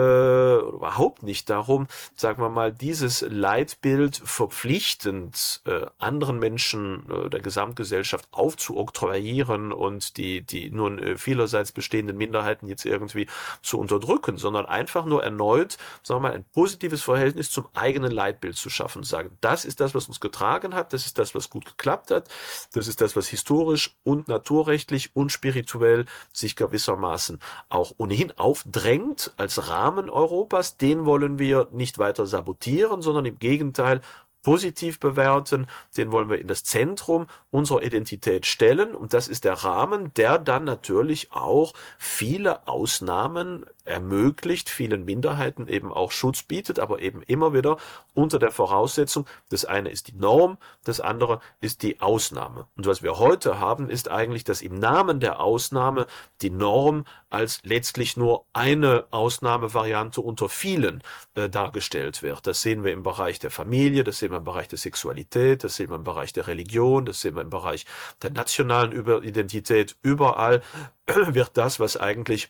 überhaupt nicht darum, sagen wir mal, dieses Leitbild verpflichtend äh, anderen Menschen äh, der Gesamtgesellschaft aufzuoktroyieren und die, die nun äh, vielerseits bestehenden Minderheiten jetzt irgendwie zu unterdrücken, sondern einfach nur erneut, sagen wir mal, ein positives Verhältnis zum eigenen Leitbild zu schaffen. Sagen, das ist das, was uns getragen hat, das ist das, was gut geklappt hat, das ist das, was historisch und naturrechtlich und spirituell sich gewissermaßen auch ohnehin aufdrängt als Rahmen Europas, den wollen wir nicht weiter sabotieren, sondern im Gegenteil positiv bewerten, den wollen wir in das Zentrum unserer Identität stellen und das ist der Rahmen, der dann natürlich auch viele Ausnahmen ermöglicht, vielen Minderheiten eben auch Schutz bietet, aber eben immer wieder unter der Voraussetzung, das eine ist die Norm, das andere ist die Ausnahme. Und was wir heute haben, ist eigentlich, dass im Namen der Ausnahme die Norm als letztlich nur eine Ausnahmevariante unter vielen äh, dargestellt wird. Das sehen wir im Bereich der Familie, das sehen wir im Bereich der Sexualität, das sehen wir im Bereich der Religion, das sehen wir im Bereich der nationalen Identität. Überall wird das, was eigentlich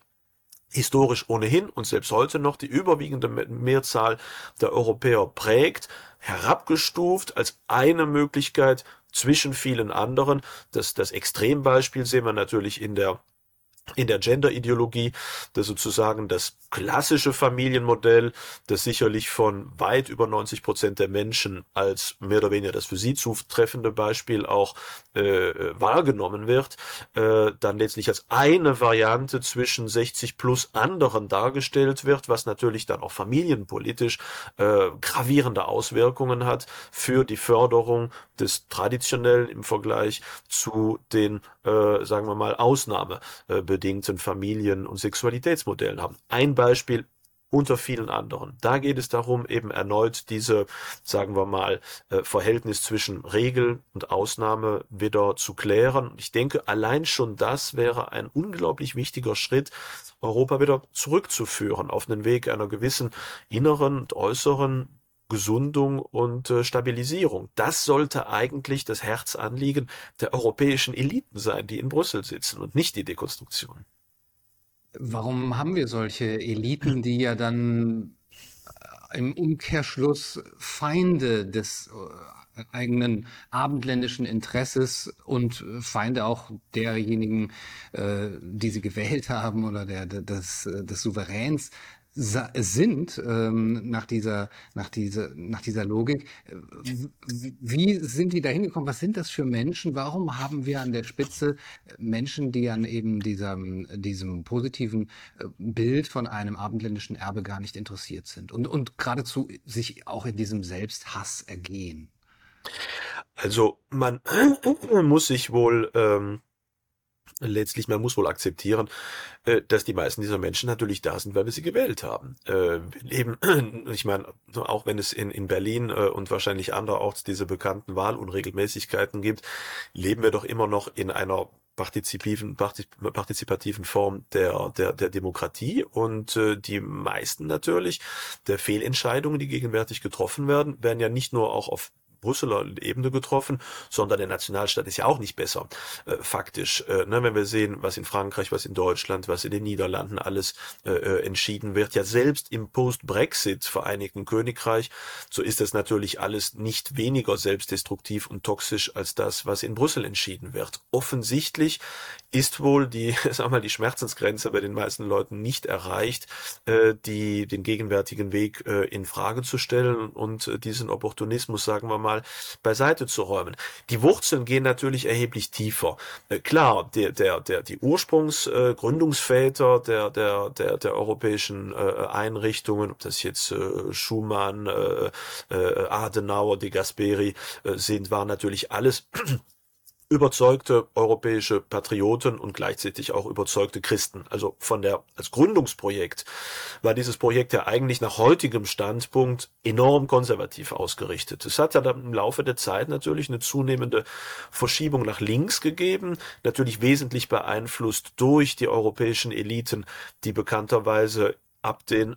historisch ohnehin und selbst heute noch die überwiegende Mehrzahl der Europäer prägt, herabgestuft als eine Möglichkeit zwischen vielen anderen. Das, das Extrembeispiel sehen wir natürlich in der in der Gender-Ideologie, das sozusagen das klassische Familienmodell, das sicherlich von weit über 90 Prozent der Menschen als mehr oder weniger das für sie zutreffende Beispiel auch äh, wahrgenommen wird, äh, dann letztlich als eine Variante zwischen 60 plus anderen dargestellt wird, was natürlich dann auch familienpolitisch äh, gravierende Auswirkungen hat für die Förderung des traditionellen im Vergleich zu den, äh, sagen wir mal, ausnahmebedingten Familien- und Sexualitätsmodellen haben. Ein Beispiel unter vielen anderen. Da geht es darum, eben erneut diese, sagen wir mal, äh, Verhältnis zwischen Regel und Ausnahme wieder zu klären. Ich denke, allein schon das wäre ein unglaublich wichtiger Schritt, Europa wieder zurückzuführen auf den Weg einer gewissen inneren und äußeren Gesundung und äh, Stabilisierung. Das sollte eigentlich das Herzanliegen der europäischen Eliten sein, die in Brüssel sitzen und nicht die Dekonstruktion. Warum haben wir solche Eliten, die ja dann äh, im Umkehrschluss Feinde des äh, eigenen abendländischen Interesses und Feinde auch derjenigen, äh, die sie gewählt haben oder der, des, des Souveräns sind ähm, nach dieser nach dieser nach dieser Logik. Wie sind die da hingekommen? Was sind das für Menschen? Warum haben wir an der Spitze Menschen, die an eben diesem diesem positiven äh, Bild von einem abendländischen Erbe gar nicht interessiert sind und und geradezu sich auch in diesem Selbsthass ergehen? Also man [clears throat] muss sich wohl ähm, letztlich, man muss wohl akzeptieren, äh, dass die meisten dieser Menschen natürlich da sind, weil wir sie gewählt haben. Äh, eben, [clears throat] ich meine, auch wenn es in, in Berlin äh, und wahrscheinlich anderorts diese bekannten Wahlunregelmäßigkeiten gibt, leben wir doch immer noch in einer partizipativen, partizipativen Form der, der, der Demokratie und die meisten natürlich der Fehlentscheidungen, die gegenwärtig getroffen werden, werden ja nicht nur auch auf Brüsseler Ebene getroffen, sondern der Nationalstaat ist ja auch nicht besser, äh, faktisch. Äh, ne, wenn wir sehen, was in Frankreich, was in Deutschland, was in den Niederlanden alles äh, äh entschieden wird, ja selbst im Post-Brexit Vereinigten Königreich, so ist das natürlich alles nicht weniger selbstdestruktiv und toxisch als das, was in Brüssel entschieden wird. Offensichtlich ist wohl die, [laughs] sag mal, die Schmerzensgrenze bei den meisten Leuten nicht erreicht, äh, die den gegenwärtigen Weg äh, in Frage zu stellen und äh, diesen Opportunismus, sagen wir mal, beiseite zu räumen. Die Wurzeln gehen natürlich erheblich tiefer. Äh, klar, der, der, der, die Ursprungsgründungsväter äh, der, der, der, der europäischen äh, Einrichtungen, ob das jetzt äh, Schumann, äh, äh, Adenauer, de Gasperi äh, sind, waren natürlich alles überzeugte europäische Patrioten und gleichzeitig auch überzeugte Christen. Also von der, als Gründungsprojekt war dieses Projekt ja eigentlich nach heutigem Standpunkt enorm konservativ ausgerichtet. Es hat ja dann im Laufe der Zeit natürlich eine zunehmende Verschiebung nach links gegeben, natürlich wesentlich beeinflusst durch die europäischen Eliten, die bekannterweise ab den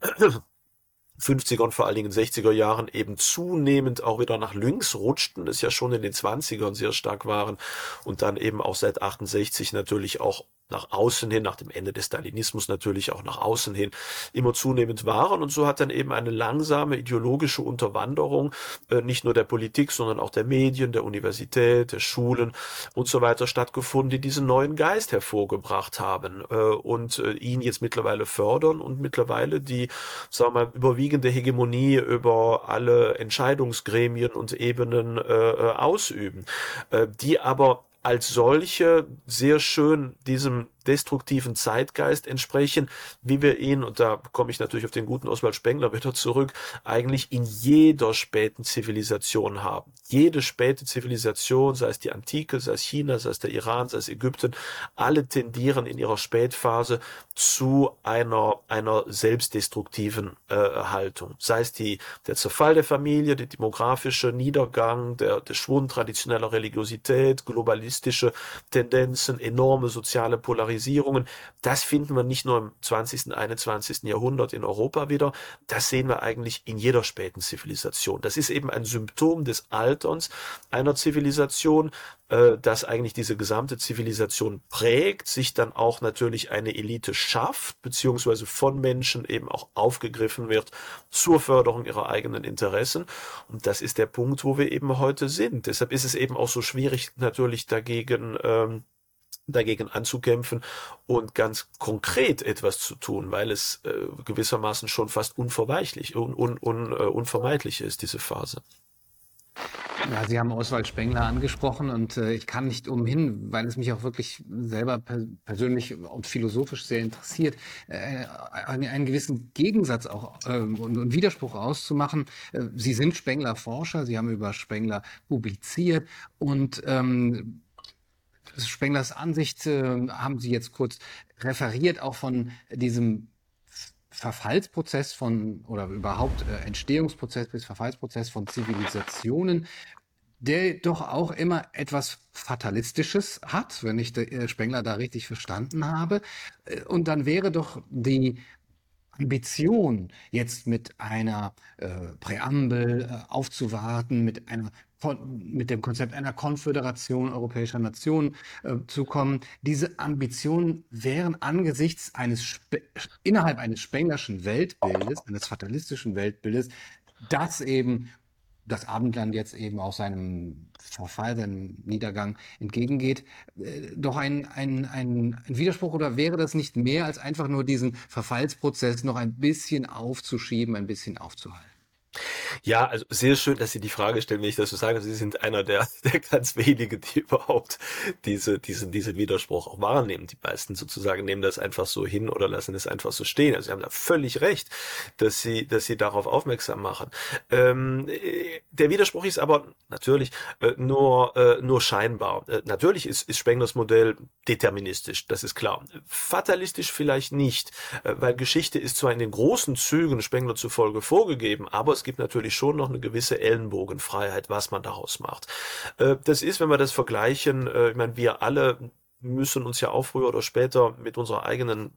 50er und vor allen Dingen 60er Jahren eben zunehmend auch wieder nach links rutschten, das ja schon in den 20ern sehr stark waren und dann eben auch seit 68 natürlich auch nach außen hin, nach dem Ende des Stalinismus natürlich auch nach außen hin immer zunehmend waren. Und so hat dann eben eine langsame ideologische Unterwanderung äh, nicht nur der Politik, sondern auch der Medien, der Universität, der Schulen und so weiter stattgefunden, die diesen neuen Geist hervorgebracht haben äh, und äh, ihn jetzt mittlerweile fördern und mittlerweile die, sagen wir mal, überwiegende Hegemonie über alle Entscheidungsgremien und Ebenen äh, äh ausüben, äh, die aber als solche sehr schön diesem destruktiven Zeitgeist entsprechen, wie wir ihn, und da komme ich natürlich auf den guten Oswald Spengler [laughs] wieder zurück, eigentlich in jeder späten Zivilisation haben. Jede späte Zivilisation, sei es die Antike, sei es China, sei es der Iran, sei es Ägypten, alle tendieren in ihrer Spätphase zu einer, einer selbstdestruktiven äh, Haltung. Sei es die, der Zerfall der Familie, der demografische Niedergang, der, der Schwund traditioneller Religiosität, globalistische Tendenzen, enorme soziale Polarisierung, Polarisierungen, das finden wir nicht nur im 20., 21. Jahrhundert in Europa wieder, das sehen wir eigentlich in jeder späten Zivilisation. Das ist eben ein Symptom des Alterns einer Zivilisation, äh, das eigentlich diese gesamte Zivilisation prägt, sich dann auch natürlich eine Elite schafft, beziehungsweise von Menschen eben auch aufgegriffen wird zur Förderung ihrer eigenen Interessen. Und das ist der Punkt, wo wir eben heute sind. Deshalb ist es eben auch so schwierig, natürlich dagegen ähm, dagegen anzukämpfen und ganz konkret etwas zu tun, weil es äh, gewissermaßen schon fast unverweichlich, un, un, un, uh, unvermeidlich ist, diese Phase. Ja, Sie haben Oswald Spengler angesprochen und äh, ich kann nicht umhin, weil es mich auch wirklich selber per persönlich und philosophisch sehr interessiert, äh, einen, einen, gewissen Gegensatz auch äh, und, und, Widerspruch auszumachen. Äh, Sie sind Spengler-Forscher, Sie haben über Spengler publiziert und ähm, Spenglers Ansicht äh, haben Sie jetzt kurz referiert, auch von diesem Verfallsprozess von oder überhaupt äh, Entstehungsprozess bis Verfallsprozess von Zivilisationen, der doch auch immer etwas Fatalistisches hat, wenn ich äh, Spengler da richtig verstanden habe. Äh, und dann wäre doch die Ambition, jetzt mit einer äh, Präambel äh, aufzuwarten, mit einer mit dem Konzept einer Konföderation europäischer Nationen äh, zu kommen. Diese Ambitionen wären angesichts eines Spe innerhalb eines Spenglerschen Weltbildes, eines fatalistischen Weltbildes, das eben das Abendland jetzt eben auch seinem Verfall, seinem Niedergang entgegengeht, äh, doch ein, ein, ein, ein Widerspruch oder wäre das nicht mehr als einfach nur diesen Verfallsprozess noch ein bisschen aufzuschieben, ein bisschen aufzuhalten? Ja, also sehr schön, dass Sie die Frage stellen, wenn ich das so sage. Sie sind einer der, [laughs] der ganz wenigen, die überhaupt diese, diesen, diesen Widerspruch auch wahrnehmen. Die meisten sozusagen nehmen das einfach so hin oder lassen es einfach so stehen. Also Sie haben da völlig recht, dass Sie, dass Sie darauf aufmerksam machen. Ähm, der Widerspruch ist aber natürlich äh, nur, äh, nur scheinbar. Äh, natürlich ist, ist Spenglers Modell deterministisch, das ist klar. Fatalistisch vielleicht nicht, äh, weil Geschichte ist zwar in den großen Zügen Spengler zufolge vorgegeben, aber es gibt natürlich schon noch eine gewisse Ellenbogenfreiheit, was man daraus macht. Äh, das ist, wenn wir das vergleichen, äh, ich meine, wir alle müssen uns ja auch früher oder später mit unserer eigenen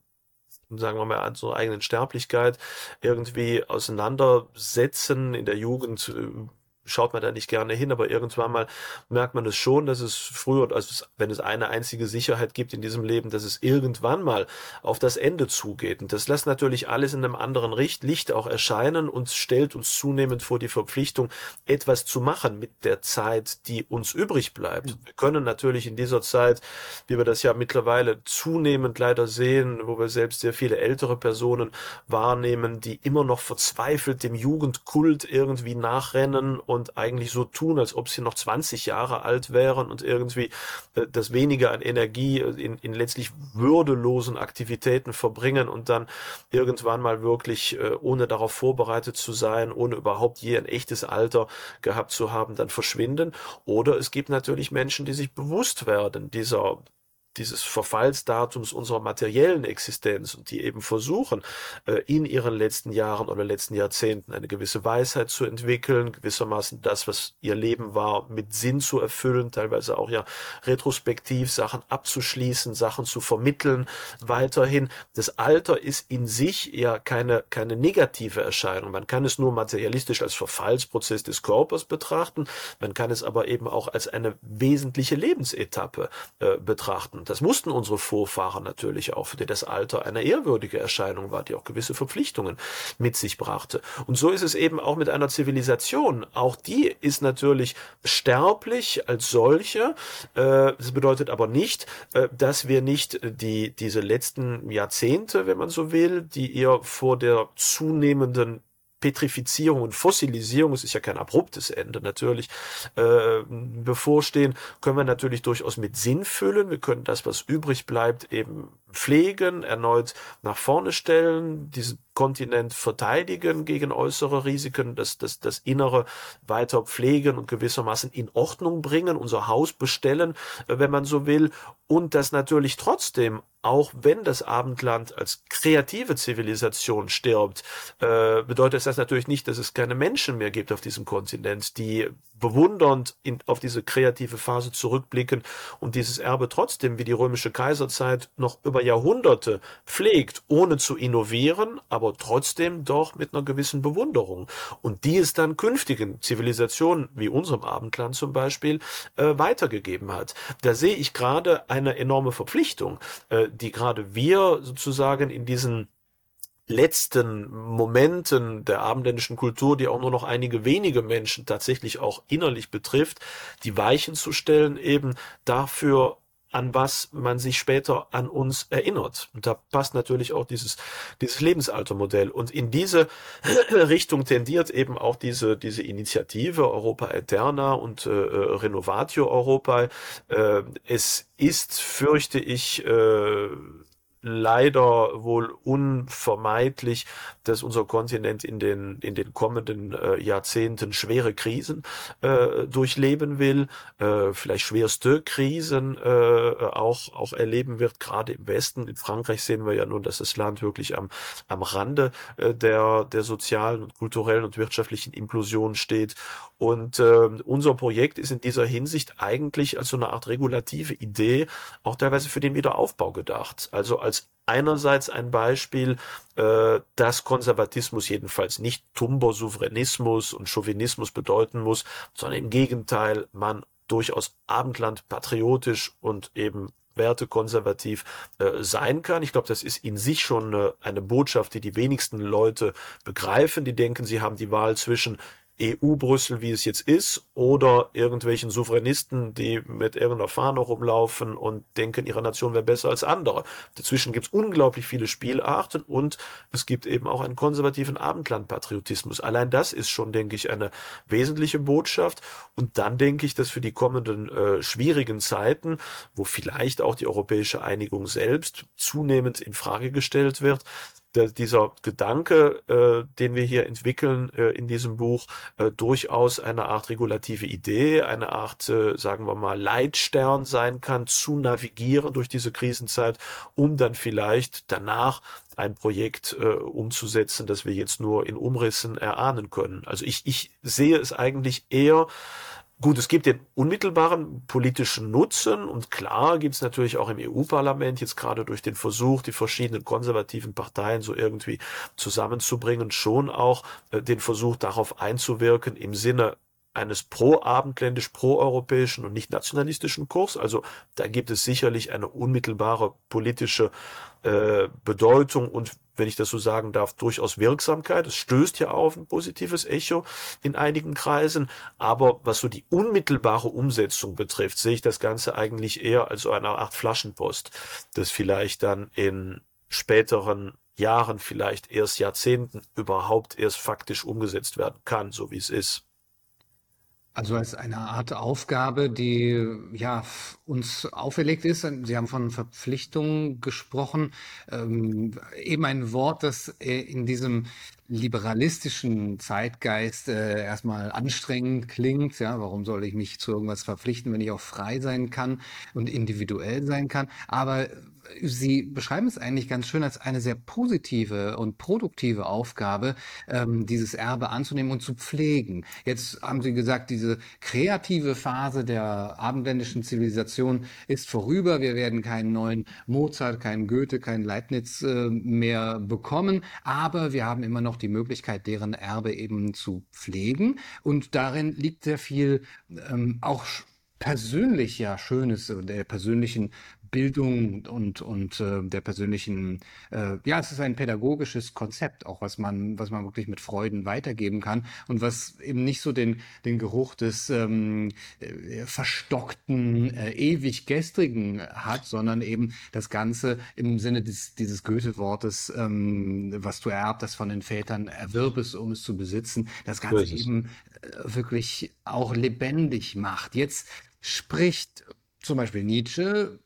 sagen wir mal, unserer eigenen Sterblichkeit irgendwie auseinandersetzen. In der Jugend äh, schaut man da nicht gerne hin, aber irgendwann mal merkt man es schon, dass es früher, also wenn es eine einzige Sicherheit gibt in diesem Leben, dass es irgendwann mal auf das Ende zugeht. Und das lässt natürlich alles in einem anderen Licht auch erscheinen und stellt uns zunehmend vor die Verpflichtung, etwas zu machen mit der Zeit, die uns übrig bleibt. Wir können natürlich in dieser Zeit, wie wir das ja mittlerweile zunehmend leider sehen, wo wir selbst sehr viele ältere Personen wahrnehmen, die immer noch verzweifelt dem Jugendkult irgendwie nachrennen und eigentlich so tun, als ob sie noch 20 Jahre alt wären und irgendwie äh, das weniger an Energie in, in letztlich würdelosen Aktivitäten verbringen und dann irgendwann mal wirklich, äh, ohne darauf vorbereitet zu sein, ohne überhaupt je ein echtes Alter gehabt zu haben, dann verschwinden. Oder es gibt natürlich Menschen, die sich bewusst werden dieser dieses Verfallsdatums unserer materiellen Existenz und die eben versuchen, äh, in ihren letzten Jahren oder letzten Jahrzehnten eine gewisse Weisheit zu entwickeln, gewissermaßen das, was ihr Leben war, mit Sinn zu erfüllen, teilweise auch ja retrospektiv Sachen abzuschließen, Sachen zu vermitteln, weiterhin. Das Alter ist in sich ja keine, keine negative Erscheinung. Man kann es nur materialistisch als Verfallsprozess des Körpers betrachten, man kann es aber eben auch als eine wesentliche Lebensetappe äh, betrachten. Das mussten unsere Vorfahren natürlich auch, für die das Alter eine ehrwürdige Erscheinung war, die auch gewisse Verpflichtungen mit sich brachte. Und so ist es eben auch mit einer Zivilisation. Auch die ist natürlich sterblich als solche. Äh, das bedeutet aber nicht, äh, dass wir nicht die, diese letzten Jahrzehnte, wenn man so will, die ihr vor der zunehmenden Petrifizierung und Fossilisierung, es ist ja kein abruptes Ende natürlich, äh, bevorstehen, können wir natürlich durchaus mit Sinn füllen. Wir können das, was übrig bleibt, eben pflegen, erneut nach vorne stellen, diesen Kontinent verteidigen gegen äußere Risiken, das, das, das Innere weiter pflegen und gewissermaßen in Ordnung bringen, unser Haus bestellen, äh, wenn man so will, und das natürlich trotzdem auch wenn das Abendland als kreative Zivilisation stirbt, äh, bedeutet das natürlich nicht, dass es keine Menschen mehr gibt auf diesem Kontinent, die bewundernd in, auf diese kreative Phase zurückblicken und dieses Erbe trotzdem wie die römische Kaiserzeit noch über Jahrhunderte pflegt, ohne zu innovieren, aber trotzdem doch mit einer gewissen Bewunderung. Und die es dann künftigen Zivilisationen wie unserem Abendland zum Beispiel äh, weitergegeben hat. Da sehe ich gerade eine enorme Verpflichtung, äh, die gerade wir sozusagen in diesen letzten Momenten der abendländischen Kultur, die auch nur noch einige wenige Menschen tatsächlich auch innerlich betrifft, die Weichen zu stellen, eben dafür an was man sich später an uns erinnert. Und da passt natürlich auch dieses, dieses Lebensaltermodell. Und in diese [clears throat] Richtung tendiert eben auch diese, diese Initiative Europa Eterna und äh, äh Renovatio Europa. Äh, es ist, fürchte ich, äh, leider wohl unvermeidlich, dass unser Kontinent in den, in den kommenden äh, Jahrzehnten schwere Krisen äh, durchleben will, äh, vielleicht schwerste Krisen äh, auch, auch erleben wird, gerade im Westen. In Frankreich sehen wir ja nun, dass das Land wirklich am, am Rande äh, der, der sozialen und kulturellen und wirtschaftlichen Implosion steht. Und äh, unser Projekt ist in dieser Hinsicht eigentlich als so eine Art regulative Idee auch teilweise für den Wiederaufbau gedacht. Also als einerseits ein Beispiel, äh, dass Konservatismus jedenfalls nicht Tumbo-Souveränismus und Chauvinismus bedeuten muss, sondern im Gegenteil, man durchaus Abendland patriotisch und eben wertekonservativ äh, sein kann. Ich glaube, das ist in sich schon eine, eine Botschaft, die die wenigsten Leute begreifen. Die denken, sie haben die Wahl zwischen EU-Brüssel, wie es jetzt ist, oder irgendwelchen Souveränisten, die mit irgendeiner Fahne rumlaufen und denken, ihre Nation wäre besser als andere. Dazwischen gibt es unglaublich viele Spielarten und es gibt eben auch einen konservativen Abendlandpatriotismus. Allein das ist schon, denke ich, eine wesentliche Botschaft. Und dann denke ich, dass für die kommenden äh, schwierigen Zeiten, wo vielleicht auch die europäische Einigung selbst zunehmend in Frage gestellt wird, der, dieser Gedanke, äh, den wir hier entwickeln äh, in diesem Buch, äh, durchaus eine Art regulative Idee, eine Art, äh, sagen wir mal, Leitstern sein kann, zu navigieren durch diese Krisenzeit, um dann vielleicht danach ein Projekt äh, umzusetzen, das wir jetzt nur in Umrissen erahnen können. Also ich, ich sehe es eigentlich eher Gut, es gibt den unmittelbaren politischen Nutzen und klar gibt es natürlich auch im EU-Parlament jetzt gerade durch den Versuch, die verschiedenen konservativen Parteien so irgendwie zusammenzubringen, schon auch äh, den Versuch darauf einzuwirken im Sinne eines pro-abendländisch, pro-europäischen und nicht nationalistischen Kurs. Also da gibt es sicherlich eine unmittelbare politische äh, Bedeutung und wenn ich das so sagen darf, durchaus Wirksamkeit. Es stößt ja auf ein positives Echo in einigen Kreisen. Aber was so die unmittelbare Umsetzung betrifft, sehe ich das Ganze eigentlich eher als so eine Art Flaschenpost, das vielleicht dann in späteren Jahren, vielleicht erst Jahrzehnten überhaupt erst faktisch umgesetzt werden kann, so wie es ist. Also als eine Art Aufgabe, die ja uns auferlegt ist. Sie haben von Verpflichtungen gesprochen. Ähm, eben ein Wort, das äh, in diesem liberalistischen Zeitgeist äh, erstmal anstrengend klingt. Ja, warum soll ich mich zu irgendwas verpflichten, wenn ich auch frei sein kann und individuell sein kann? Aber Sie beschreiben es eigentlich ganz schön als eine sehr positive und produktive Aufgabe, ähm, dieses Erbe anzunehmen und zu pflegen. Jetzt haben Sie gesagt, diese kreative Phase der abendländischen Zivilisation ist vorüber. Wir werden keinen neuen Mozart, keinen Goethe, keinen Leibniz äh, mehr bekommen, aber wir haben immer noch die Möglichkeit, deren Erbe eben zu pflegen. Und darin liegt sehr viel ähm, auch persönlich ja Schönes der persönlichen Bildung und, und äh, der persönlichen, äh, ja, es ist ein pädagogisches Konzept, auch was man, was man wirklich mit Freuden weitergeben kann und was eben nicht so den, den Geruch des ähm, äh, verstockten, äh, ewig gestrigen hat, sondern eben das Ganze im Sinne des, dieses Goethe-Wortes, ähm, was du ererbt hast von den Vätern, erwirbest, um es zu besitzen, das Ganze eben äh, wirklich auch lebendig macht. Jetzt spricht zum Beispiel Nietzsche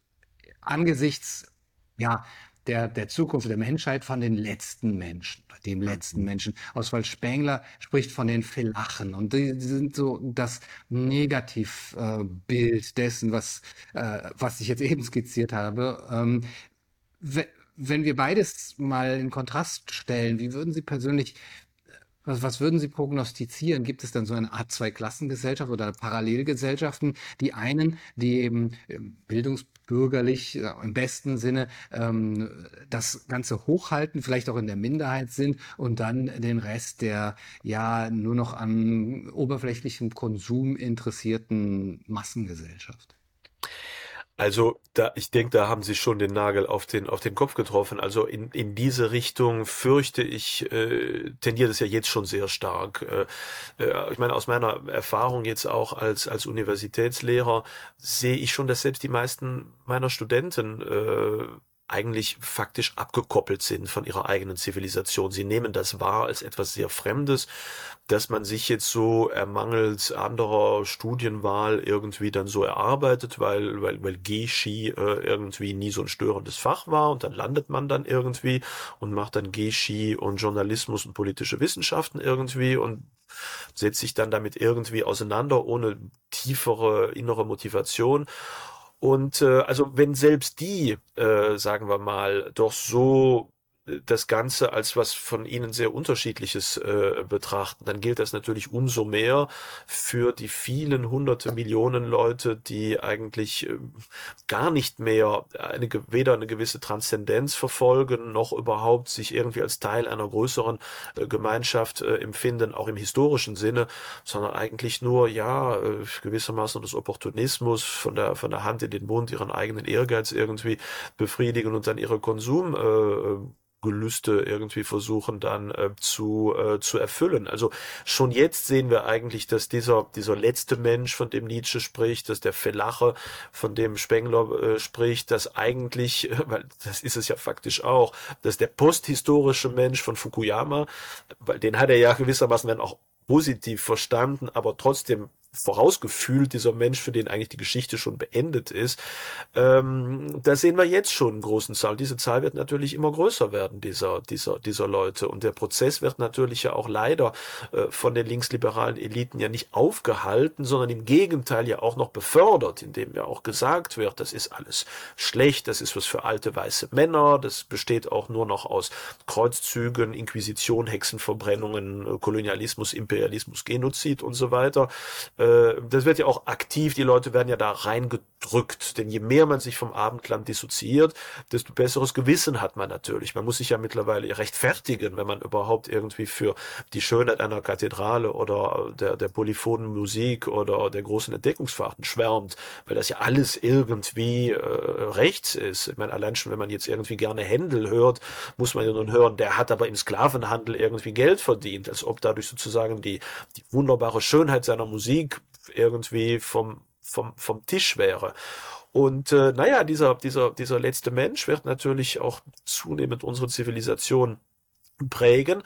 angesichts ja, der, der Zukunft der Menschheit von den letzten Menschen, dem letzten Menschen. Oswald Spengler spricht von den Felachen und die, die sind so das Negativbild äh, dessen, was, äh, was ich jetzt eben skizziert habe. Ähm, wenn wir beides mal in Kontrast stellen, wie würden Sie persönlich was, was würden Sie prognostizieren? Gibt es dann so eine Art Zweiklassengesellschaft oder Parallelgesellschaften? Die einen, die eben ähm, bildungsbürgerlich im besten Sinne ähm, das Ganze hochhalten, vielleicht auch in der Minderheit sind und dann den Rest der ja nur noch an oberflächlichem Konsum interessierten Massengesellschaft. Also da, ich denke, da haben Sie schon den Nagel auf den auf den Kopf getroffen. Also in in diese Richtung fürchte ich äh, tendiert es ja jetzt schon sehr stark. Äh, äh, ich meine aus meiner Erfahrung jetzt auch als als Universitätslehrer sehe ich schon, dass selbst die meisten meiner Studenten äh, eigentlich faktisch abgekoppelt sind von ihrer eigenen Zivilisation. Sie nehmen das wahr als etwas sehr Fremdes, dass man sich jetzt so ermangelt anderer Studienwahl irgendwie dann so erarbeitet, weil, weil, weil Geschi äh, irgendwie nie so ein störendes Fach war und dann landet man dann irgendwie und macht dann Geschi und Journalismus und politische Wissenschaften irgendwie und setzt sich dann damit irgendwie auseinander ohne tiefere innere Motivation. Und äh, also wenn selbst die, äh, sagen wir mal, doch so das Ganze als was von ihnen sehr unterschiedliches äh, betrachten, dann gilt das natürlich umso mehr für die vielen hunderte Millionen Leute, die eigentlich äh, gar nicht mehr eine, weder eine gewisse Transzendenz verfolgen, noch überhaupt sich irgendwie als Teil einer größeren äh, Gemeinschaft äh, empfinden, auch im historischen Sinne, sondern eigentlich nur, ja, äh, gewissermaßen des Opportunismus von der, von der Hand in den Mund, ihren eigenen Ehrgeiz irgendwie befriedigen und dann ihre Konsum äh, Gelüste irgendwie versuchen dann äh, zu, äh, zu erfüllen. Also schon jetzt sehen wir eigentlich, dass dieser, dieser letzte Mensch, von dem Nietzsche spricht, dass der Felache, von dem Spengler äh, spricht, dass eigentlich, [laughs] weil das ist es ja faktisch auch, dass der posthistorische Mensch von Fukuyama, weil den hat er ja gewissermaßen dann auch positiv verstanden, aber trotzdem vorausgefühlt dieser Mensch, für den eigentlich die Geschichte schon beendet ist. Ähm, da sehen wir jetzt schon einen großen Zahl. Diese Zahl wird natürlich immer größer werden, dieser, dieser, dieser Leute. Und der Prozess wird natürlich ja auch leider äh, von den linksliberalen Eliten ja nicht aufgehalten, sondern im Gegenteil ja auch noch befördert, indem ja auch gesagt wird, das ist alles schlecht, das ist was für alte weiße Männer, das besteht auch nur noch aus Kreuzzügen, Inquisition, Hexenverbrennungen, Kolonialismus, Imperialismus, Genozid und so weiter das wird ja auch aktiv, die Leute werden ja da reingedrückt, denn je mehr man sich vom Abendland dissoziiert, desto besseres Gewissen hat man natürlich. Man muss sich ja mittlerweile rechtfertigen, wenn man überhaupt irgendwie für die Schönheit einer Kathedrale oder der, der polyphonen Musik oder der großen Entdeckungsfahrten schwärmt, weil das ja alles irgendwie äh, rechts ist. Ich meine, allein schon, wenn man jetzt irgendwie gerne Händel hört, muss man ja nun hören, der hat aber im Sklavenhandel irgendwie Geld verdient, als ob dadurch sozusagen die, die wunderbare Schönheit seiner Musik irgendwie vom, vom, vom Tisch wäre. Und äh, naja, dieser, dieser, dieser letzte Mensch wird natürlich auch zunehmend unsere Zivilisation prägen.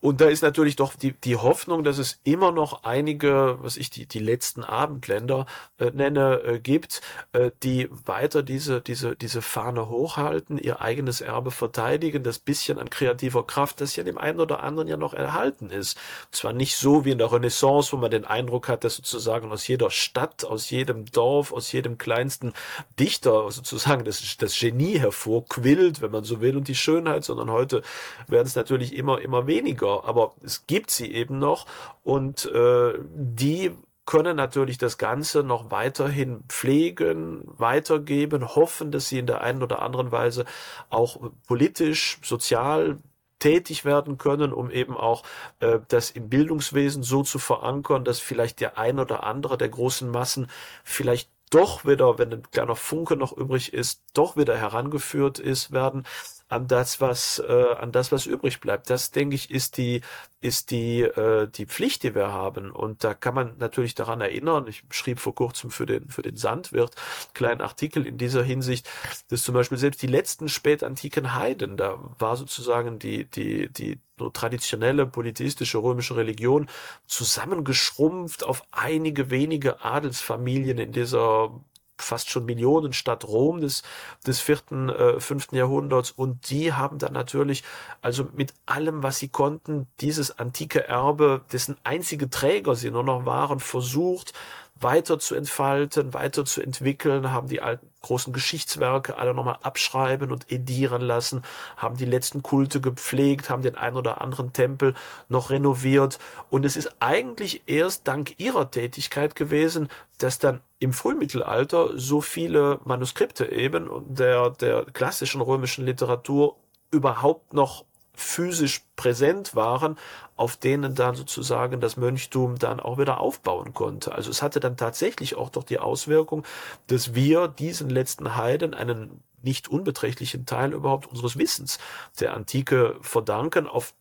Und da ist natürlich doch die, die Hoffnung, dass es immer noch einige, was ich die, die letzten Abendländer äh, nenne, äh, gibt, äh, die weiter diese, diese, diese Fahne hochhalten, ihr eigenes Erbe verteidigen, das bisschen an kreativer Kraft, das ja dem einen oder anderen ja noch erhalten ist. Zwar nicht so wie in der Renaissance, wo man den Eindruck hat, dass sozusagen aus jeder Stadt, aus jedem Dorf, aus jedem kleinsten Dichter sozusagen das, das Genie hervorquillt, wenn man so will, und die Schönheit, sondern heute werden es natürlich immer, immer weniger aber es gibt sie eben noch und äh, die können natürlich das Ganze noch weiterhin pflegen, weitergeben, hoffen, dass sie in der einen oder anderen Weise auch politisch, sozial tätig werden können, um eben auch äh, das im Bildungswesen so zu verankern, dass vielleicht der ein oder andere der großen Massen vielleicht doch wieder, wenn ein kleiner Funke noch übrig ist, doch wieder herangeführt ist werden an das, was äh, an das, was übrig bleibt. Das denke ich ist die ist die äh, die Pflicht, die wir haben. Und da kann man natürlich daran erinnern. Ich schrieb vor kurzem für den für den Sandwirt kleinen Artikel in dieser Hinsicht, dass zum Beispiel selbst die letzten spätantiken Heiden, da war sozusagen die die die traditionelle politistische römische Religion zusammengeschrumpft auf einige wenige Adelsfamilien in dieser fast schon Millionenstadt Rom des, des vierten, äh, fünften Jahrhunderts. Und die haben dann natürlich, also mit allem, was sie konnten, dieses antike Erbe, dessen einzige Träger sie nur noch waren, versucht, weiter zu entfalten, weiter zu entwickeln, haben die alten großen Geschichtswerke alle nochmal abschreiben und edieren lassen, haben die letzten Kulte gepflegt, haben den ein oder anderen Tempel noch renoviert. Und es ist eigentlich erst dank ihrer Tätigkeit gewesen, dass dann im Frühmittelalter so viele Manuskripte eben der, der klassischen römischen Literatur überhaupt noch physisch präsent waren, auf denen dann sozusagen das Mönchtum dann auch wieder aufbauen konnte. Also es hatte dann tatsächlich auch doch die Auswirkung, dass wir diesen letzten Heiden einen nicht unbeträchtlichen Teil überhaupt unseres Wissens der Antike verdanken, auf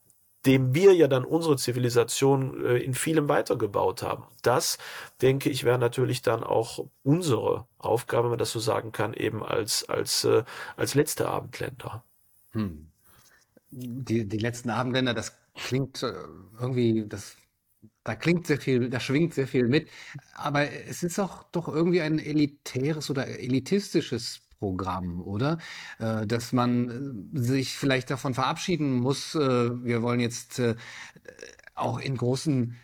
dem wir ja dann unsere Zivilisation äh, in vielem weitergebaut haben. Das, denke ich, wäre natürlich dann auch unsere Aufgabe, wenn man das so sagen kann, eben als, als, äh, als letzte Abendländer. Hm. Die, die letzten Abendländer, das klingt äh, irgendwie, das, da klingt sehr viel, da schwingt sehr viel mit. Aber es ist auch doch irgendwie ein elitäres oder elitistisches Programm, oder? Äh, dass man äh, sich vielleicht davon verabschieden muss, wir wollen jetzt auch in großen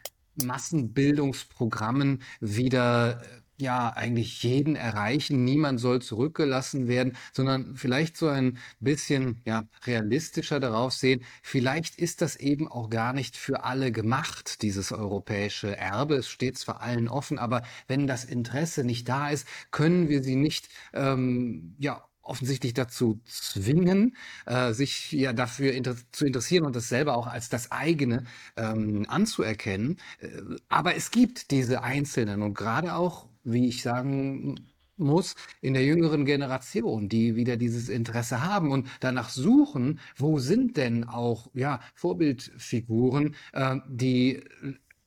Massenbildungsprogrammen wieder ja eigentlich jeden erreichen. Niemand soll zurückgelassen werden, sondern vielleicht so ein bisschen ja realistischer darauf sehen. Vielleicht ist das eben auch gar nicht für alle gemacht, dieses europäische Erbe. Es steht zwar allen offen, aber wenn das Interesse nicht da ist, können wir sie nicht ähm, ja offensichtlich dazu zwingen, äh, sich ja dafür inter zu interessieren und das selber auch als das eigene ähm, anzuerkennen. Äh, aber es gibt diese Einzelnen und gerade auch wie ich sagen muss, in der jüngeren Generation, die wieder dieses Interesse haben und danach suchen, wo sind denn auch ja Vorbildfiguren, äh, die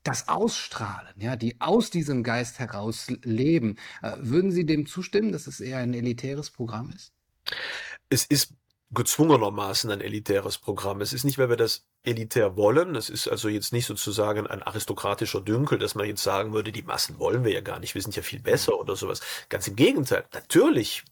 das ausstrahlen, ja, die aus diesem Geist heraus leben. Äh, würden Sie dem zustimmen, dass es eher ein elitäres Programm ist? Es ist gezwungenermaßen ein elitäres Programm. Es ist nicht, weil wir das elitär wollen. Es ist also jetzt nicht sozusagen ein aristokratischer Dünkel, dass man jetzt sagen würde, die Massen wollen wir ja gar nicht, wir sind ja viel besser oder sowas. Ganz im Gegenteil. Natürlich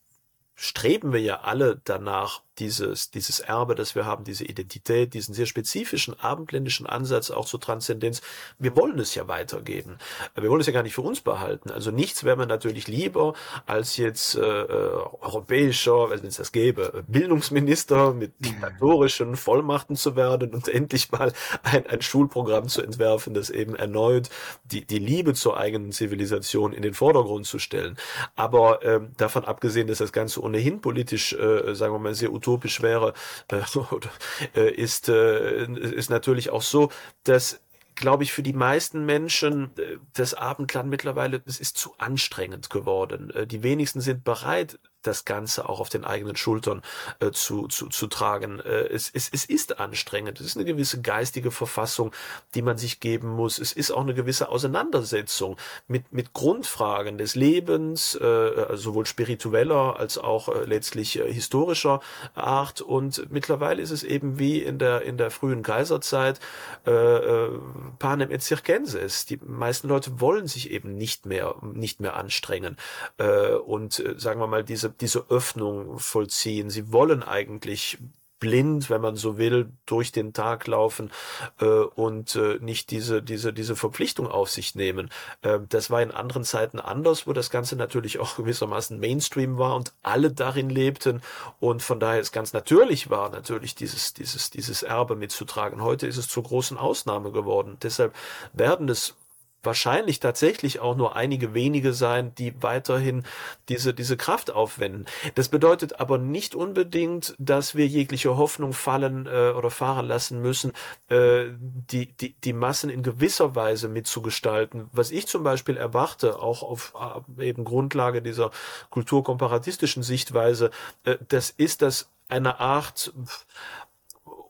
streben wir ja alle danach, dieses, dieses Erbe, das wir haben, diese Identität, diesen sehr spezifischen abendländischen Ansatz auch zur Transzendenz. Wir wollen es ja weitergeben. Wir wollen es ja gar nicht für uns behalten. Also nichts wäre mir natürlich lieber, als jetzt äh, äh europäischer, wenn es das gäbe, Bildungsminister mit diktatorischen Vollmachten zu werden und endlich mal ein, ein Schulprogramm zu entwerfen, das eben erneut die, die Liebe zur eigenen Zivilisation in den Vordergrund zu stellen. Aber äh, davon abgesehen, dass das Ganze ohnehin politisch, äh, sagen wir mal, sehr utopisch wäre, [laughs] äh, ist, äh, ist natürlich auch so, dass glaube ich, für die meisten Menschen äh, das Abendland mittlerweile, es ist zu anstrengend geworden. Äh, die wenigsten sind bereit, das Ganze auch auf den eigenen Schultern äh, zu, zu, zu tragen. Äh, es, es, es ist anstrengend. Es ist eine gewisse geistige Verfassung, die man sich geben muss. Es ist auch eine gewisse Auseinandersetzung mit, mit Grundfragen des Lebens, äh, sowohl spiritueller als auch äh, letztlich äh, historischer Art. Und mittlerweile ist es eben wie in der, in der frühen Kaiserzeit äh, äh, panem et circenses. Die meisten Leute wollen sich eben nicht mehr, nicht mehr anstrengen. Äh, und äh, sagen wir mal, diese diese Öffnung vollziehen. Sie wollen eigentlich blind, wenn man so will, durch den Tag laufen äh, und äh, nicht diese diese diese Verpflichtung auf sich nehmen. Äh, das war in anderen Zeiten anders, wo das Ganze natürlich auch [laughs] gewissermaßen Mainstream war und alle darin lebten und von daher es ganz natürlich war, natürlich dieses dieses dieses Erbe mitzutragen. Heute ist es zur großen Ausnahme geworden. Deshalb werden es wahrscheinlich tatsächlich auch nur einige wenige sein, die weiterhin diese, diese Kraft aufwenden. Das bedeutet aber nicht unbedingt, dass wir jegliche Hoffnung fallen äh, oder fahren lassen müssen, äh, die, die, die Massen in gewisser Weise mitzugestalten. Was ich zum Beispiel erwarte, auch auf äh, eben Grundlage dieser kulturkomparatistischen Sichtweise, äh, das ist, dass eine Art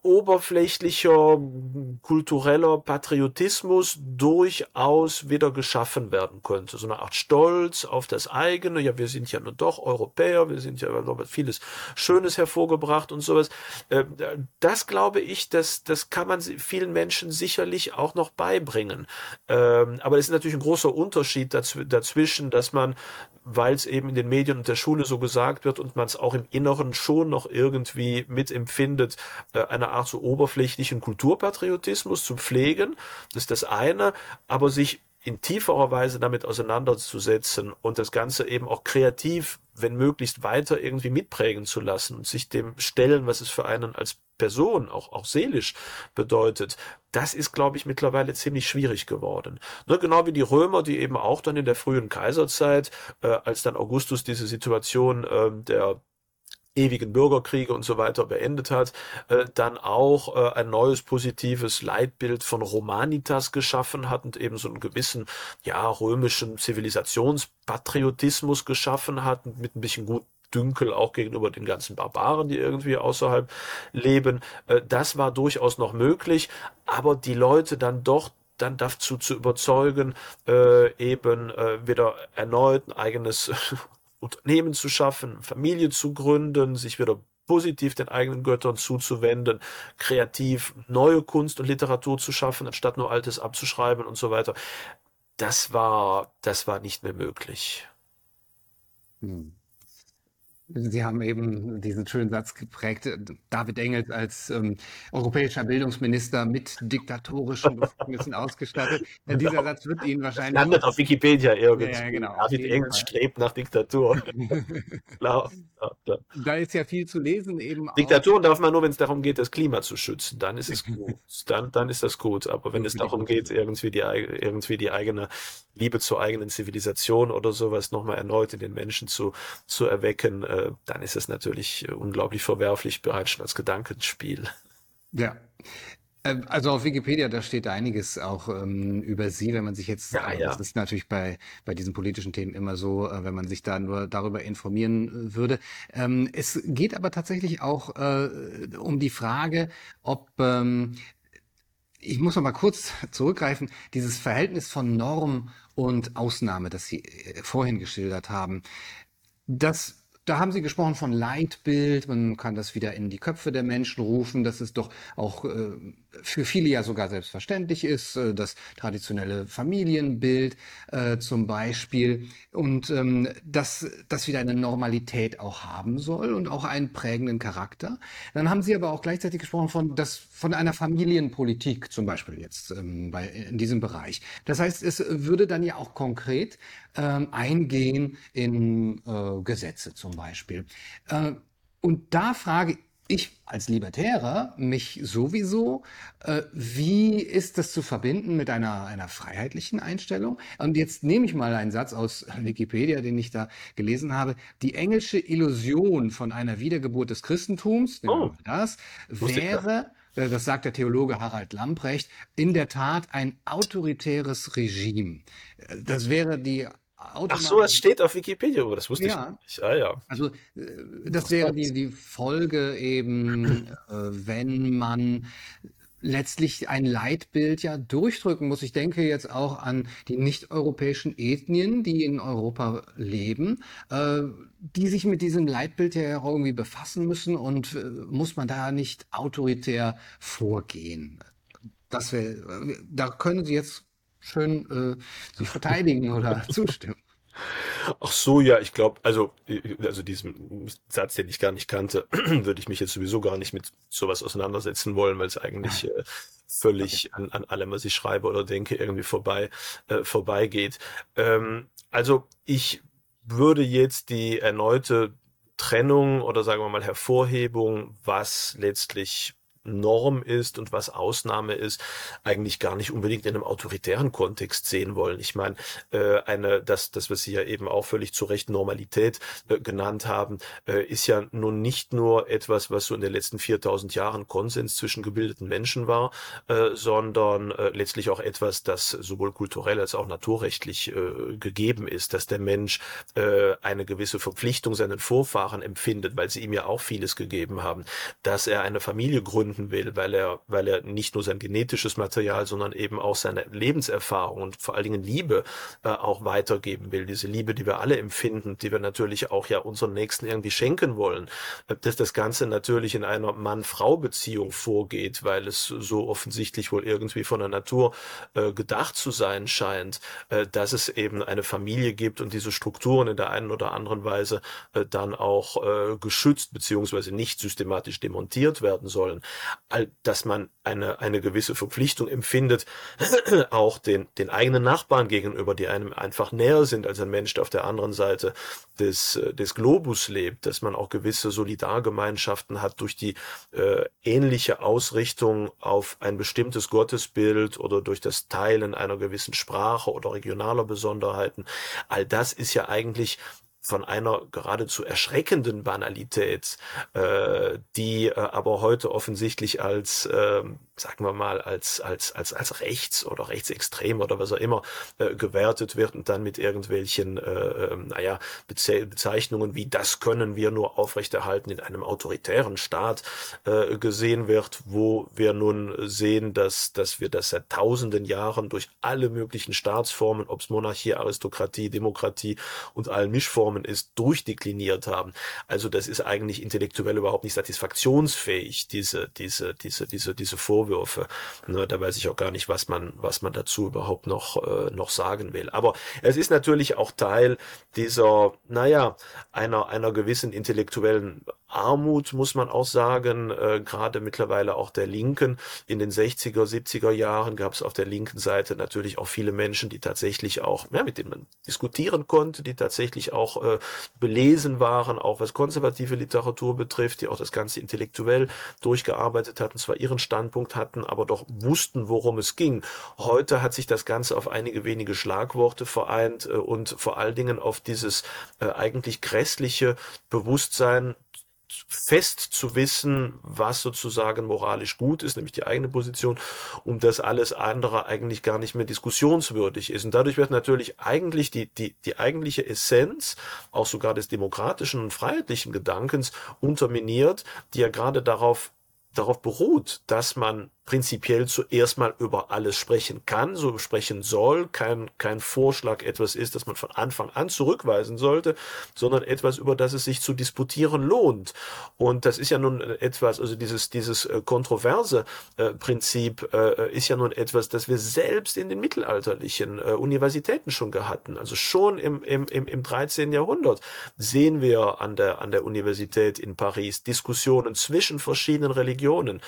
oberflächlicher kultureller Patriotismus durchaus wieder geschaffen werden könnte. So eine Art Stolz auf das eigene. Ja, wir sind ja nur doch Europäer, wir sind ja noch vieles Schönes hervorgebracht und sowas. Ähm, das glaube ich, das, das kann man vielen Menschen sicherlich auch noch beibringen. Ähm, aber es ist natürlich ein großer Unterschied dazwischen, dass man weil es eben in den Medien und der Schule so gesagt wird und man es auch im Inneren schon noch irgendwie mitempfindet, äh, eine Art so oberflächlichen Kulturpatriotismus zu pflegen. Das ist das eine, aber sich in tieferer Weise damit auseinanderzusetzen und das Ganze eben auch kreativ, wenn möglichst weiter irgendwie mitprägen zu lassen und sich dem stellen, was es für einen als Person, auch, auch seelisch bedeutet, das ist, glaube ich, mittlerweile ziemlich schwierig geworden. Ne, genau wie die Römer, die eben auch dann in der frühen Kaiserzeit, äh, als dann Augustus diese Situation äh, der ewigen Bürgerkriege und so weiter beendet hat, äh, dann auch äh, ein neues positives Leitbild von Romanitas geschaffen hat und eben so einen gewissen, ja, römischen Zivilisationspatriotismus geschaffen hat, mit ein bisschen gut Dünkel auch gegenüber den ganzen Barbaren, die irgendwie außerhalb leben. Äh, das war durchaus noch möglich, aber die Leute dann doch dann dazu zu überzeugen, äh, eben äh, wieder erneut ein eigenes Unternehmen zu schaffen, Familie zu gründen, sich wieder positiv den eigenen Göttern zuzuwenden, kreativ neue Kunst und Literatur zu schaffen, anstatt nur Altes abzuschreiben und so weiter. Das war, das war nicht mehr möglich. Hm. Sie haben eben diesen schönen Satz geprägt, David Engels als ähm, europäischer Bildungsminister mit diktatorischen Befugnissen ausgestattet. [laughs] Ja, dieser genau. Satz wird Ihnen wahrscheinlich... Landet auf Wikipedia irgendwie. Ja, genau, David Engels strebt nach Diktatur. [laughs] klar, klar, klar, Da ist ja viel zu lesen eben Diktaturen darf man nur, wenn es darum geht, das Klima zu schützen. Dann ist es gut. [laughs] dann, dann ist das gut. Aber wenn es darum geht, irgendwie die, irgendwie die eigene Liebe zur eigenen Zivilisation oder sowas nochmal erneut in den Menschen zu, zu erwecken, äh, dann ist es natürlich äh, unglaublich verwerflich, bereits schon als Gedankenspiel. Ja. Ähm, also auf Wikipedia, da steht einiges auch ähm, über Sie, wenn man sich jetzt, ja, ja. das ist natürlich bei, bei diesen politischen Themen immer so, äh, wenn man sich da nur darüber informieren äh, würde. Ähm, es geht aber tatsächlich auch äh, um die Frage, ob ähm, ich muss noch mal kurz zurückgreifen, dieses Verhältnis von Norm und Ausnahme, das Sie äh, vorhin geschildert haben, das da haben Sie gesprochen von Leitbild. Man kann das wieder in die Köpfe der Menschen rufen, dass es doch auch äh, für viele ja sogar selbstverständlich ist, äh, das traditionelle Familienbild zum Beispiel. Und ähm, dass das wieder eine Normalität auch haben soll und auch einen prägenden Charakter. Dann haben Sie aber auch gleichzeitig gesprochen von, das, von einer Familienpolitik zum Beispiel jetzt ähm, bei, in diesem Bereich. Das heißt, es würde dann ja auch konkret ähm, eingehen in äh, Gesetze zum Beispiel. Äh, und da frage ich als Libertärer mich sowieso, äh, wie ist das zu verbinden mit einer, einer freiheitlichen Einstellung? Und jetzt nehme ich mal einen Satz aus Wikipedia, den ich da gelesen habe. Die englische Illusion von einer Wiedergeburt des Christentums, oh. das wäre, das sagt der Theologe Harald Lamprecht, in der Tat ein autoritäres Regime. Äh, das wäre die Ach so, das steht auf Wikipedia, aber das wusste ja. ich nicht. Ah, ja. Also äh, das wäre die, die Folge eben, äh, wenn man letztlich ein Leitbild ja durchdrücken muss. Ich denke jetzt auch an die nicht-europäischen Ethnien, die in Europa leben, äh, die sich mit diesem Leitbild ja irgendwie befassen müssen und äh, muss man da nicht autoritär vorgehen. Das wäre, da können Sie jetzt schön äh, sich verteidigen oder [laughs] zustimmen. Ach so, ja, ich glaube, also, also diesen Satz, den ich gar nicht kannte, [clears throat] würde ich mich jetzt sowieso gar nicht mit sowas auseinandersetzen wollen, weil es eigentlich äh, völlig an, an allem, was ich schreibe oder denke, irgendwie vorbei, äh, vorbeigeht. Ähm, also ich würde jetzt die erneute Trennung oder sagen wir mal Hervorhebung, was letztlich Norm ist und was Ausnahme ist, eigentlich gar nicht unbedingt in einem autoritären Kontext sehen wollen. Ich meine, äh, eine, das, das, was Sie ja eben auch völlig zu Recht Normalität äh, genannt haben, äh, ist ja nun nicht nur etwas, was so in den letzten 4000 Jahren Konsens zwischen gebildeten Menschen war, äh, sondern äh, letztlich auch etwas, das sowohl kulturell als auch naturrechtlich äh, gegeben ist, dass der Mensch äh, eine gewisse Verpflichtung seinen Vorfahren empfindet, weil sie ihm ja auch vieles gegeben haben, dass er eine Familie gründet, gründen will, weil er, weil er nicht nur sein genetisches Material, sondern eben auch seine Lebenserfahrung und vor allen Dingen Liebe äh, auch weitergeben will. Diese Liebe, die wir alle empfinden, die wir natürlich auch ja unseren Nächsten irgendwie schenken wollen. Äh, dass das Ganze natürlich in einer Mann-Frau-Beziehung vorgeht, weil es so offensichtlich wohl irgendwie von der Natur äh, gedacht zu sein scheint, äh, dass es eben eine Familie gibt und diese Strukturen in der einen oder anderen Weise äh, dann auch äh, geschützt beziehungsweise nicht systematisch demontiert werden sollen dass man eine, eine gewisse Verpflichtung empfindet, [clears throat] auch den, den eigenen Nachbarn gegenüber, die einem einfach näher sind als ein Mensch, der auf der anderen Seite des, des Globus lebt, dass man auch gewisse Solidargemeinschaften hat durch die äh, ähnliche Ausrichtung auf ein bestimmtes Gottesbild oder durch das Teilen einer gewissen Sprache oder regionaler Besonderheiten. All das ist ja eigentlich von einer geradezu erschreckenden Banalität, äh, die äh, aber heute offensichtlich als, äh, sagen wir mal, als, als, als, als rechts oder rechtsextrem oder was auch immer äh, gewertet wird und dann mit irgendwelchen, äh, äh, naja, Bezeichnungen wie das können wir nur aufrechterhalten in einem autoritären Staat äh, gesehen wird, wo wir nun sehen, dass, dass wir das seit tausenden Jahren durch alle möglichen Staatsformen, ob es Monarchie, Aristokratie, Demokratie und allen Mischformen Formen ist, durchdekliniert haben. Also das ist eigentlich intellektuell überhaupt nicht satisfaktionsfähig, diese, diese, diese, diese, diese Vorwürfe. Ne, da weiß ich auch gar nicht, was man, was man dazu überhaupt noch, äh, noch sagen will. Aber es ist natürlich auch Teil dieser, naja, einer, einer gewissen intellektuellen Armut, muss man auch sagen, äh, gerade mittlerweile auch der Linken. In den 60er, 70er Jahren gab es auf der linken Seite natürlich auch viele Menschen, die tatsächlich auch, ja, mit denen man diskutieren konnte, die tatsächlich auch äh, belesen waren, auch was konservative Literatur betrifft, die auch das Ganze intellektuell durchgearbeitet hatten, zwar ihren Standpunkt hatten, aber doch wussten, worum es ging. Heute hat sich das Ganze auf einige wenige Schlagworte vereint äh, und vor allen Dingen auf dieses äh, eigentlich grässliche Bewusstsein fest zu wissen, was sozusagen moralisch gut ist, nämlich die eigene Position, und dass alles andere eigentlich gar nicht mehr diskussionswürdig ist. Und dadurch wird natürlich eigentlich die, die, die eigentliche Essenz, auch sogar des demokratischen und freiheitlichen Gedankens, unterminiert, die ja gerade darauf darauf beruht, dass man prinzipiell zuerst mal über alles sprechen kann, so sprechen soll, kein, kein Vorschlag etwas ist, das man von Anfang an zurückweisen sollte, sondern etwas, über das es sich zu disputieren lohnt. Und das ist ja nun etwas, also dieses, dieses äh, kontroverse äh, Prinzip äh, ist ja nun etwas, das wir selbst in den mittelalterlichen Universitäten schon hatten. Also schon im, im, im, im 13. Jahrhundert sehen wir an der, an der Universität in Paris Diskussionen zwischen verschiedenen Religionen,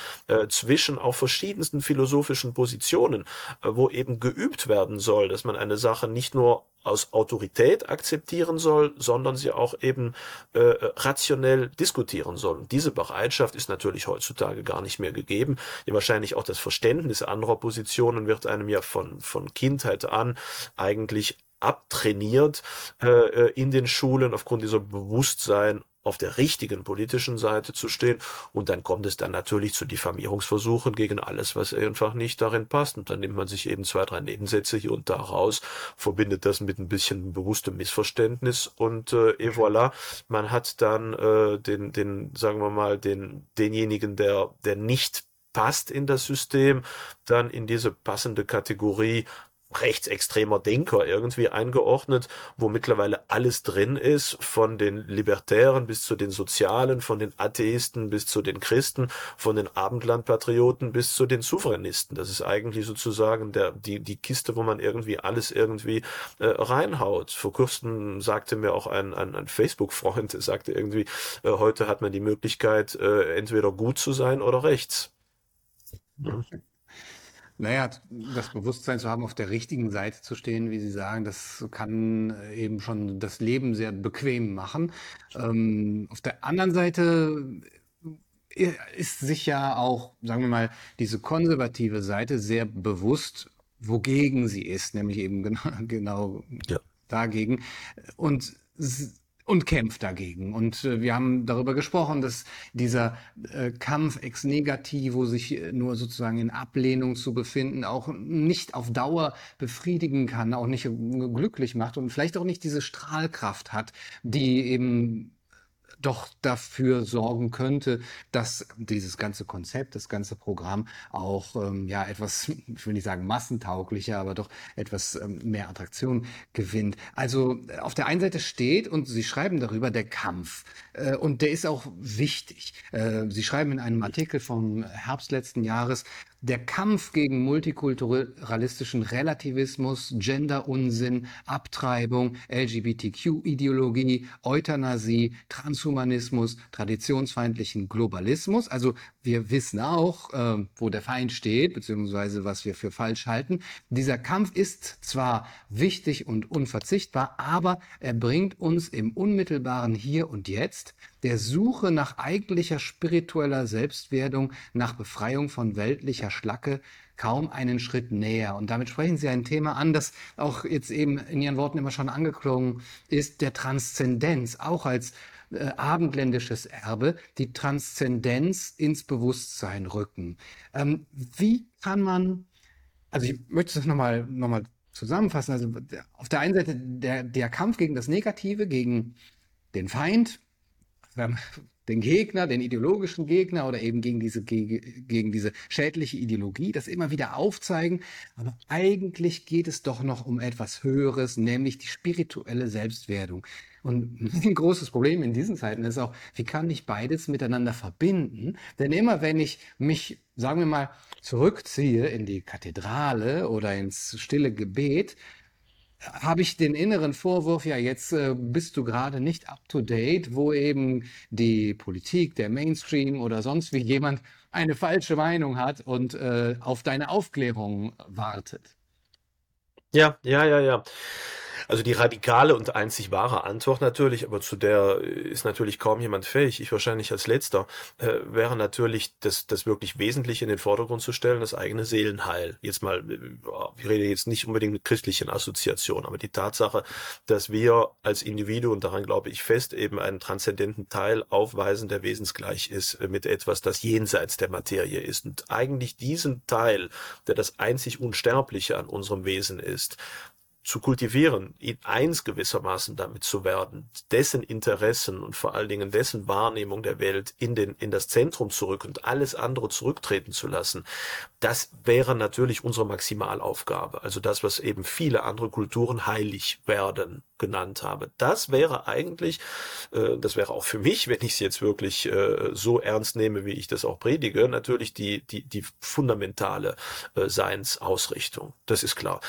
zwischen auch verschiedensten philosophischen Positionen, äh, wo eben geübt werden soll, dass man eine Sache nicht nur aus Autorität akzeptieren soll, sondern sie auch eben äh, rationell diskutieren soll. Und diese Bereitschaft ist natürlich heutzutage gar nicht mehr gegeben. Ja, wahrscheinlich auch das Verständnis anderer Positionen wird einem ja von, von Kindheit an eigentlich abtrainiert äh, äh in den Schulen aufgrund dieser Bewusstsein auf der richtigen politischen Seite zu stehen. Und dann kommt es dann natürlich zu Diffamierungsversuchen gegen alles, was einfach nicht darin passt. Und dann nimmt man sich eben zwei, drei Nebensätze hier und da raus, verbindet das mit ein bisschen bewusstem Missverständnis und äh, et voilà, man hat dann äh, den, den, sagen wir mal, den, denjenigen, der, der nicht passt in das System, dann in diese passende Kategorie rechtsextremer Denker irgendwie eingeordnet, wo mittlerweile alles drin ist, von den Libertären bis zu den Sozialen, von den Atheisten bis zu den Christen, von den Abendlandpatrioten bis zu den Souveränisten. Das ist eigentlich sozusagen der, die, die Kiste, wo man irgendwie alles irgendwie äh, reinhaut. Vor kurzem sagte mir auch ein, ein, ein Facebook-Freund, sagte irgendwie, äh, heute hat man die Möglichkeit, äh, entweder gut zu sein oder rechts. Ja. Naja, das Bewusstsein zu haben, auf der richtigen Seite zu stehen, wie Sie sagen, das kann äh, eben schon das Leben sehr bequem machen. Ähm, auf der anderen Seite äh, ist sich ja auch, sagen wir mal, diese konservative Seite sehr bewusst, wogegen sie ist, nämlich eben [laughs] genau, genau ja. dagegen. Und und kämpft dagegen. Und äh, wir haben darüber gesprochen, dass dieser äh, Kampf ex negativo sich äh, nur sozusagen in Ablehnung zu befinden, auch nicht auf Dauer befriedigen kann, auch nicht äh, glücklich macht und vielleicht auch nicht diese Strahlkraft hat, die eben doch dafür sorgen könnte, dass dieses ganze Konzept, das ganze Programm auch ähm, ja etwas, [laughs] ich will nicht sagen massentauglicher, aber doch etwas ähm, mehr Attraktion gewinnt. Also äh, auf der einen Seite steht und Sie schreiben darüber der Kampf äh, und der ist auch wichtig. Äh, Sie schreiben in einem Artikel vom Herbst letzten Jahres, der Kampf gegen multikulturalistischen Relativismus, Genderunsinn, Abtreibung, LGBTQ-Ideologie, Euthanasie, Transhumanismus, traditionsfeindlichen Globalismus. Also wir wissen auch, äh, wo der Feind steht, beziehungsweise was wir für falsch halten. Dieser Kampf ist zwar wichtig und unverzichtbar, aber er bringt uns im unmittelbaren Hier und Jetzt der Suche nach eigentlicher spiritueller Selbstwerdung, nach Befreiung von weltlicher Schlacke kaum einen Schritt näher. Und damit sprechen Sie ein Thema an, das auch jetzt eben in Ihren Worten immer schon angeklungen ist, der Transzendenz, auch als äh, abendländisches Erbe, die Transzendenz ins Bewusstsein rücken. Ähm, wie kann man, also ich möchte das nochmal noch mal zusammenfassen, also auf der einen Seite der, der Kampf gegen das Negative, gegen den Feind, den Gegner, den ideologischen Gegner oder eben gegen diese, gegen diese schädliche Ideologie, das immer wieder aufzeigen. Aber eigentlich geht es doch noch um etwas Höheres, nämlich die spirituelle Selbstwerdung. Und ein großes Problem in diesen Zeiten ist auch, wie kann ich beides miteinander verbinden? Denn immer wenn ich mich, sagen wir mal, zurückziehe in die Kathedrale oder ins stille Gebet, habe ich den inneren Vorwurf, ja, jetzt äh, bist du gerade nicht up to date, wo eben die Politik, der Mainstream oder sonst wie jemand eine falsche Meinung hat und äh, auf deine Aufklärung wartet. Ja, ja, ja, ja. Also die radikale und einzig wahre Antwort natürlich, aber zu der ist natürlich kaum jemand fähig, ich wahrscheinlich als letzter, äh, wäre natürlich das, das wirklich Wesentliche in den Vordergrund zu stellen, das eigene Seelenheil. Jetzt mal, äh, ich rede jetzt nicht unbedingt mit christlichen Assoziationen, aber die Tatsache, dass wir als Individuum, daran glaube ich fest, eben einen transzendenten Teil aufweisen, der wesensgleich ist äh, mit etwas, das jenseits der Materie ist. Und eigentlich diesen Teil, der das einzig Unsterbliche an unserem Wesen ist, zu kultivieren, ihn eins gewissermaßen damit zu werden, dessen Interessen und vor allen Dingen dessen Wahrnehmung der Welt in den, in das Zentrum zurück und alles andere zurücktreten zu lassen, das wäre natürlich unsere Maximalaufgabe. Also das, was eben viele andere Kulturen heilig werden genannt habe. Das wäre eigentlich, äh, das wäre auch für mich, wenn ich es jetzt wirklich äh, so ernst nehme, wie ich das auch predige, natürlich die, die, die fundamentale äh, Seinsausrichtung. Das ist klar.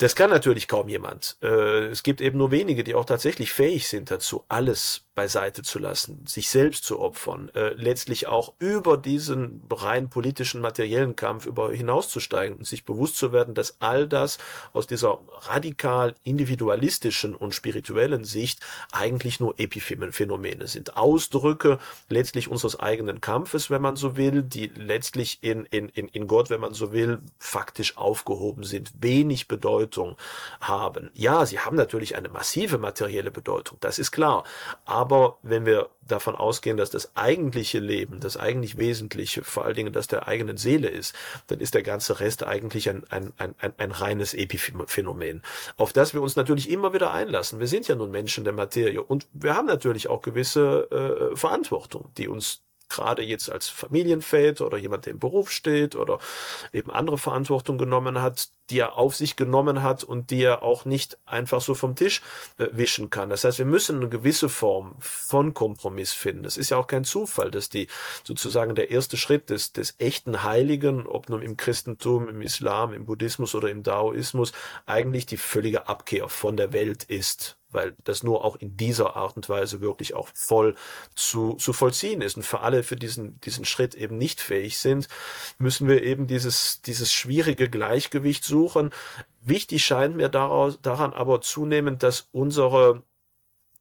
Das kann natürlich kaum jemand. Äh, es gibt eben nur wenige, die auch tatsächlich fähig sind dazu, alles beiseite zu lassen, sich selbst zu opfern, äh, letztlich auch über diesen rein politischen, materiellen Kampf über hinauszusteigen und sich bewusst zu werden, dass all das aus dieser radikal individualistischen und spirituellen Sicht eigentlich nur Epiphänomene sind. Ausdrücke letztlich unseres eigenen Kampfes, wenn man so will, die letztlich in, in, in, in Gott, wenn man so will, faktisch aufgehoben sind, wenig Bedeutung haben. Ja, sie haben natürlich eine massive materielle Bedeutung, das ist klar. Aber wenn wir davon ausgehen, dass das eigentliche Leben, das eigentlich Wesentliche, vor allen Dingen das der eigenen Seele ist, dann ist der ganze Rest eigentlich ein, ein, ein, ein, ein reines Epiphänomen, auf das wir uns natürlich immer wieder einlassen. Wir sind ja nun Menschen der Materie und wir haben natürlich auch gewisse äh, Verantwortung, die uns gerade jetzt als Familienväter oder jemand, der im Beruf steht oder eben andere Verantwortung genommen hat, die er auf sich genommen hat und die er auch nicht einfach so vom Tisch äh, wischen kann. Das heißt, wir müssen eine gewisse Form von Kompromiss finden. Es ist ja auch kein Zufall, dass die sozusagen der erste Schritt des, des echten Heiligen, ob nun im Christentum, im Islam, im Buddhismus oder im Daoismus, eigentlich die völlige Abkehr von der Welt ist weil das nur auch in dieser Art und Weise wirklich auch voll zu, zu vollziehen ist. Und für alle, für diesen, diesen Schritt eben nicht fähig sind, müssen wir eben dieses, dieses schwierige Gleichgewicht suchen. Wichtig scheint mir daraus, daran aber zunehmend, dass unsere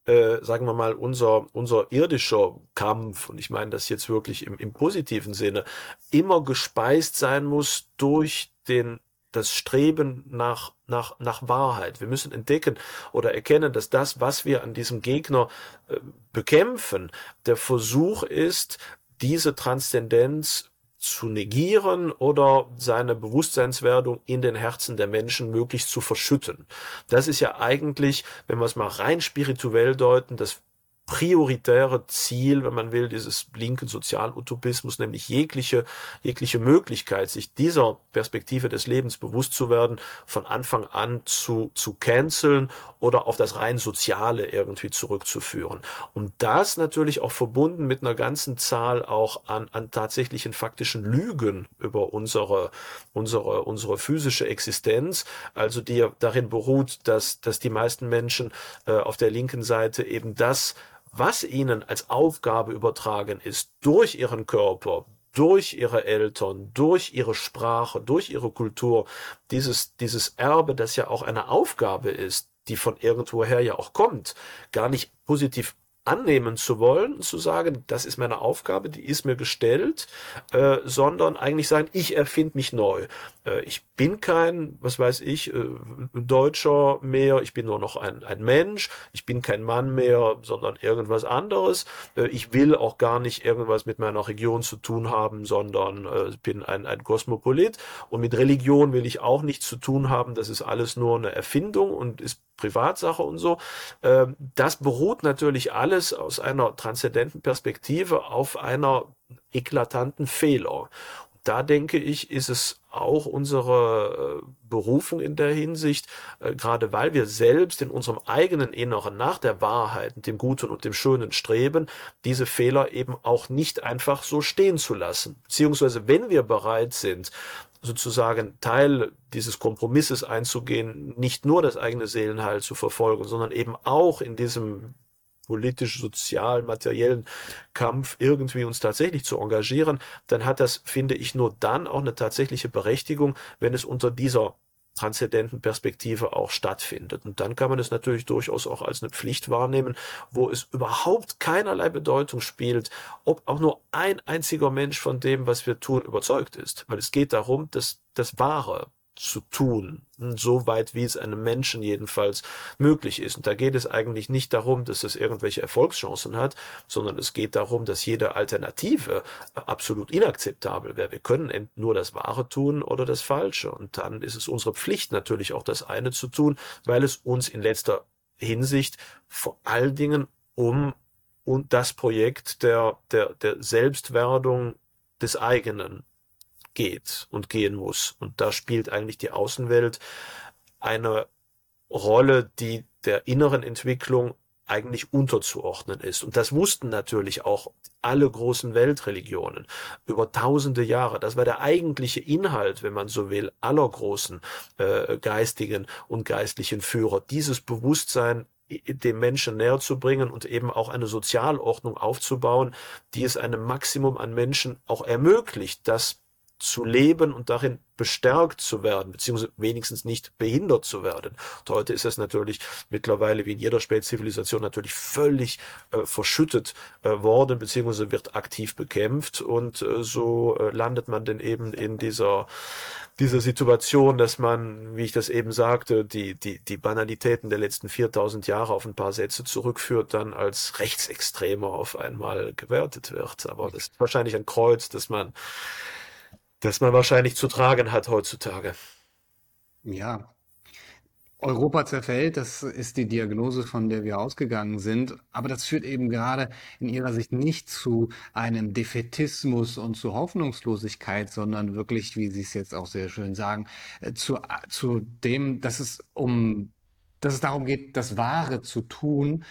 äh, sagen wir mal, unser, unser irdischer Kampf, und ich meine das jetzt wirklich im, im positiven Sinne, immer gespeist sein muss durch den das Streben nach, nach, nach Wahrheit. Wir müssen entdecken oder erkennen, dass das, was wir an diesem Gegner äh, bekämpfen, der Versuch ist, diese Transzendenz zu negieren oder seine Bewusstseinswerdung in den Herzen der Menschen möglichst zu verschütten. Das ist ja eigentlich, wenn wir es mal rein spirituell deuten, das prioritäre Ziel, wenn man will, dieses linken Sozialutopismus, nämlich jegliche, jegliche Möglichkeit, sich dieser Perspektive des Lebens bewusst zu werden, von Anfang an zu, zu canceln oder auf das rein Soziale irgendwie zurückzuführen. Und das natürlich auch verbunden mit einer ganzen Zahl auch an, an tatsächlichen faktischen Lügen über unsere, unsere, unsere physische Existenz, also die darin beruht, dass, dass die meisten Menschen äh, auf der linken Seite eben das was ihnen als Aufgabe übertragen ist durch ihren Körper, durch ihre Eltern, durch ihre Sprache, durch ihre Kultur, dieses, dieses Erbe, das ja auch eine Aufgabe ist, die von irgendwoher ja auch kommt, gar nicht positiv annehmen zu wollen, zu sagen, das ist meine Aufgabe, die ist mir gestellt, äh, sondern eigentlich sagen, ich erfinde mich neu. Äh, ich bin kein, was weiß ich, äh, Deutscher mehr, ich bin nur noch ein, ein Mensch, ich bin kein Mann mehr, sondern irgendwas anderes. Äh, ich will auch gar nicht irgendwas mit meiner Region zu tun haben, sondern äh, bin ein, ein Kosmopolit. Und mit Religion will ich auch nichts zu tun haben, das ist alles nur eine Erfindung und ist Privatsache und so. Ähm, das beruht natürlich alles aus einer transzendenten Perspektive auf einer eklatanten Fehler. Da denke ich, ist es auch unsere äh, Berufung in der Hinsicht, äh, gerade weil wir selbst in unserem eigenen Inneren nach der Wahrheit, dem Guten und dem Schönen streben, diese Fehler eben auch nicht einfach so stehen zu lassen. Beziehungsweise wenn wir bereit sind, sozusagen Teil dieses Kompromisses einzugehen, nicht nur das eigene Seelenheil zu verfolgen, sondern eben auch in diesem politisch, sozial, materiellen Kampf irgendwie uns tatsächlich zu engagieren, dann hat das, finde ich, nur dann auch eine tatsächliche Berechtigung, wenn es unter dieser transzendenten Perspektive auch stattfindet. Und dann kann man es natürlich durchaus auch als eine Pflicht wahrnehmen, wo es überhaupt keinerlei Bedeutung spielt, ob auch nur ein einziger Mensch von dem, was wir tun, überzeugt ist. Weil es geht darum, dass das Wahre, zu tun, so weit wie es einem Menschen jedenfalls möglich ist. Und da geht es eigentlich nicht darum, dass es irgendwelche Erfolgschancen hat, sondern es geht darum, dass jede Alternative absolut inakzeptabel wäre. Wir können nur das Wahre tun oder das Falsche. Und dann ist es unsere Pflicht natürlich auch das eine zu tun, weil es uns in letzter Hinsicht vor allen Dingen um und das Projekt der, der, der Selbstwerdung des eigenen geht und gehen muss. Und da spielt eigentlich die Außenwelt eine Rolle, die der inneren Entwicklung eigentlich unterzuordnen ist. Und das wussten natürlich auch alle großen Weltreligionen über tausende Jahre. Das war der eigentliche Inhalt, wenn man so will, aller großen äh, geistigen und geistlichen Führer. Dieses Bewusstsein dem Menschen näher zu bringen und eben auch eine Sozialordnung aufzubauen, die es einem Maximum an Menschen auch ermöglicht, dass zu leben und darin bestärkt zu werden, beziehungsweise wenigstens nicht behindert zu werden. Und heute ist es natürlich mittlerweile wie in jeder Spätzivilisation natürlich völlig äh, verschüttet äh, worden, beziehungsweise wird aktiv bekämpft und äh, so äh, landet man dann eben in dieser dieser Situation, dass man, wie ich das eben sagte, die, die, die Banalitäten der letzten 4000 Jahre auf ein paar Sätze zurückführt, dann als Rechtsextremer auf einmal gewertet wird. Aber das ist wahrscheinlich ein Kreuz, dass man das man wahrscheinlich zu tragen hat heutzutage. Ja. Europa zerfällt, das ist die Diagnose, von der wir ausgegangen sind. Aber das führt eben gerade in Ihrer Sicht nicht zu einem Defetismus und zu Hoffnungslosigkeit, sondern wirklich, wie Sie es jetzt auch sehr schön sagen, äh, zu, zu dem, dass es um, dass es darum geht, das Wahre zu tun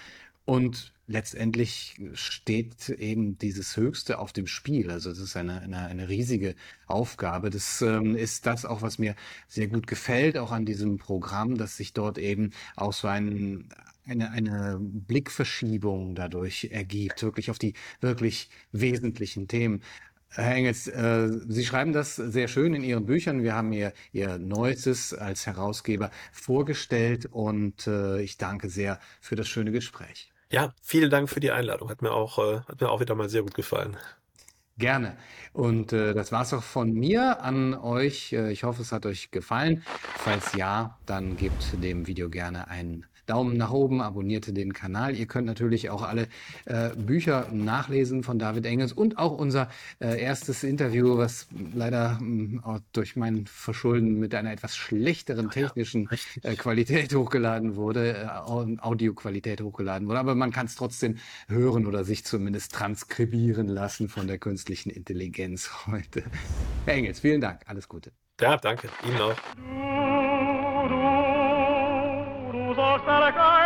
und letztendlich steht eben dieses Höchste auf dem Spiel. Also es ist eine, eine, eine riesige Aufgabe. Das ähm, ist das auch, was mir sehr gut gefällt, auch an diesem Programm, dass sich dort eben auch so ein, eine, eine Blickverschiebung dadurch ergibt, wirklich auf die wirklich wesentlichen Themen. Herr Engels, äh, Sie schreiben das sehr schön in Ihren Büchern. Wir haben Ihr, Ihr Neuestes als Herausgeber vorgestellt und äh, ich danke sehr für das schöne Gespräch. Ja, vielen Dank für die Einladung. Hat mir auch, äh, hat mir auch wieder mal sehr gut gefallen. Gerne. Und äh, das war's auch von mir an euch. Äh, ich hoffe, es hat euch gefallen. Falls ja, dann gebt dem Video gerne einen Daumen nach oben, abonniert den Kanal. Ihr könnt natürlich auch alle äh, Bücher nachlesen von David Engels und auch unser äh, erstes Interview, was leider äh, durch mein Verschulden mit einer etwas schlechteren technischen äh, Qualität hochgeladen wurde, äh, Audioqualität hochgeladen wurde. Aber man kann es trotzdem hören oder sich zumindest transkribieren lassen von der künstlichen Intelligenz heute. Herr Engels, vielen Dank. Alles Gute. Ja, danke. Ihnen auch. Para acá.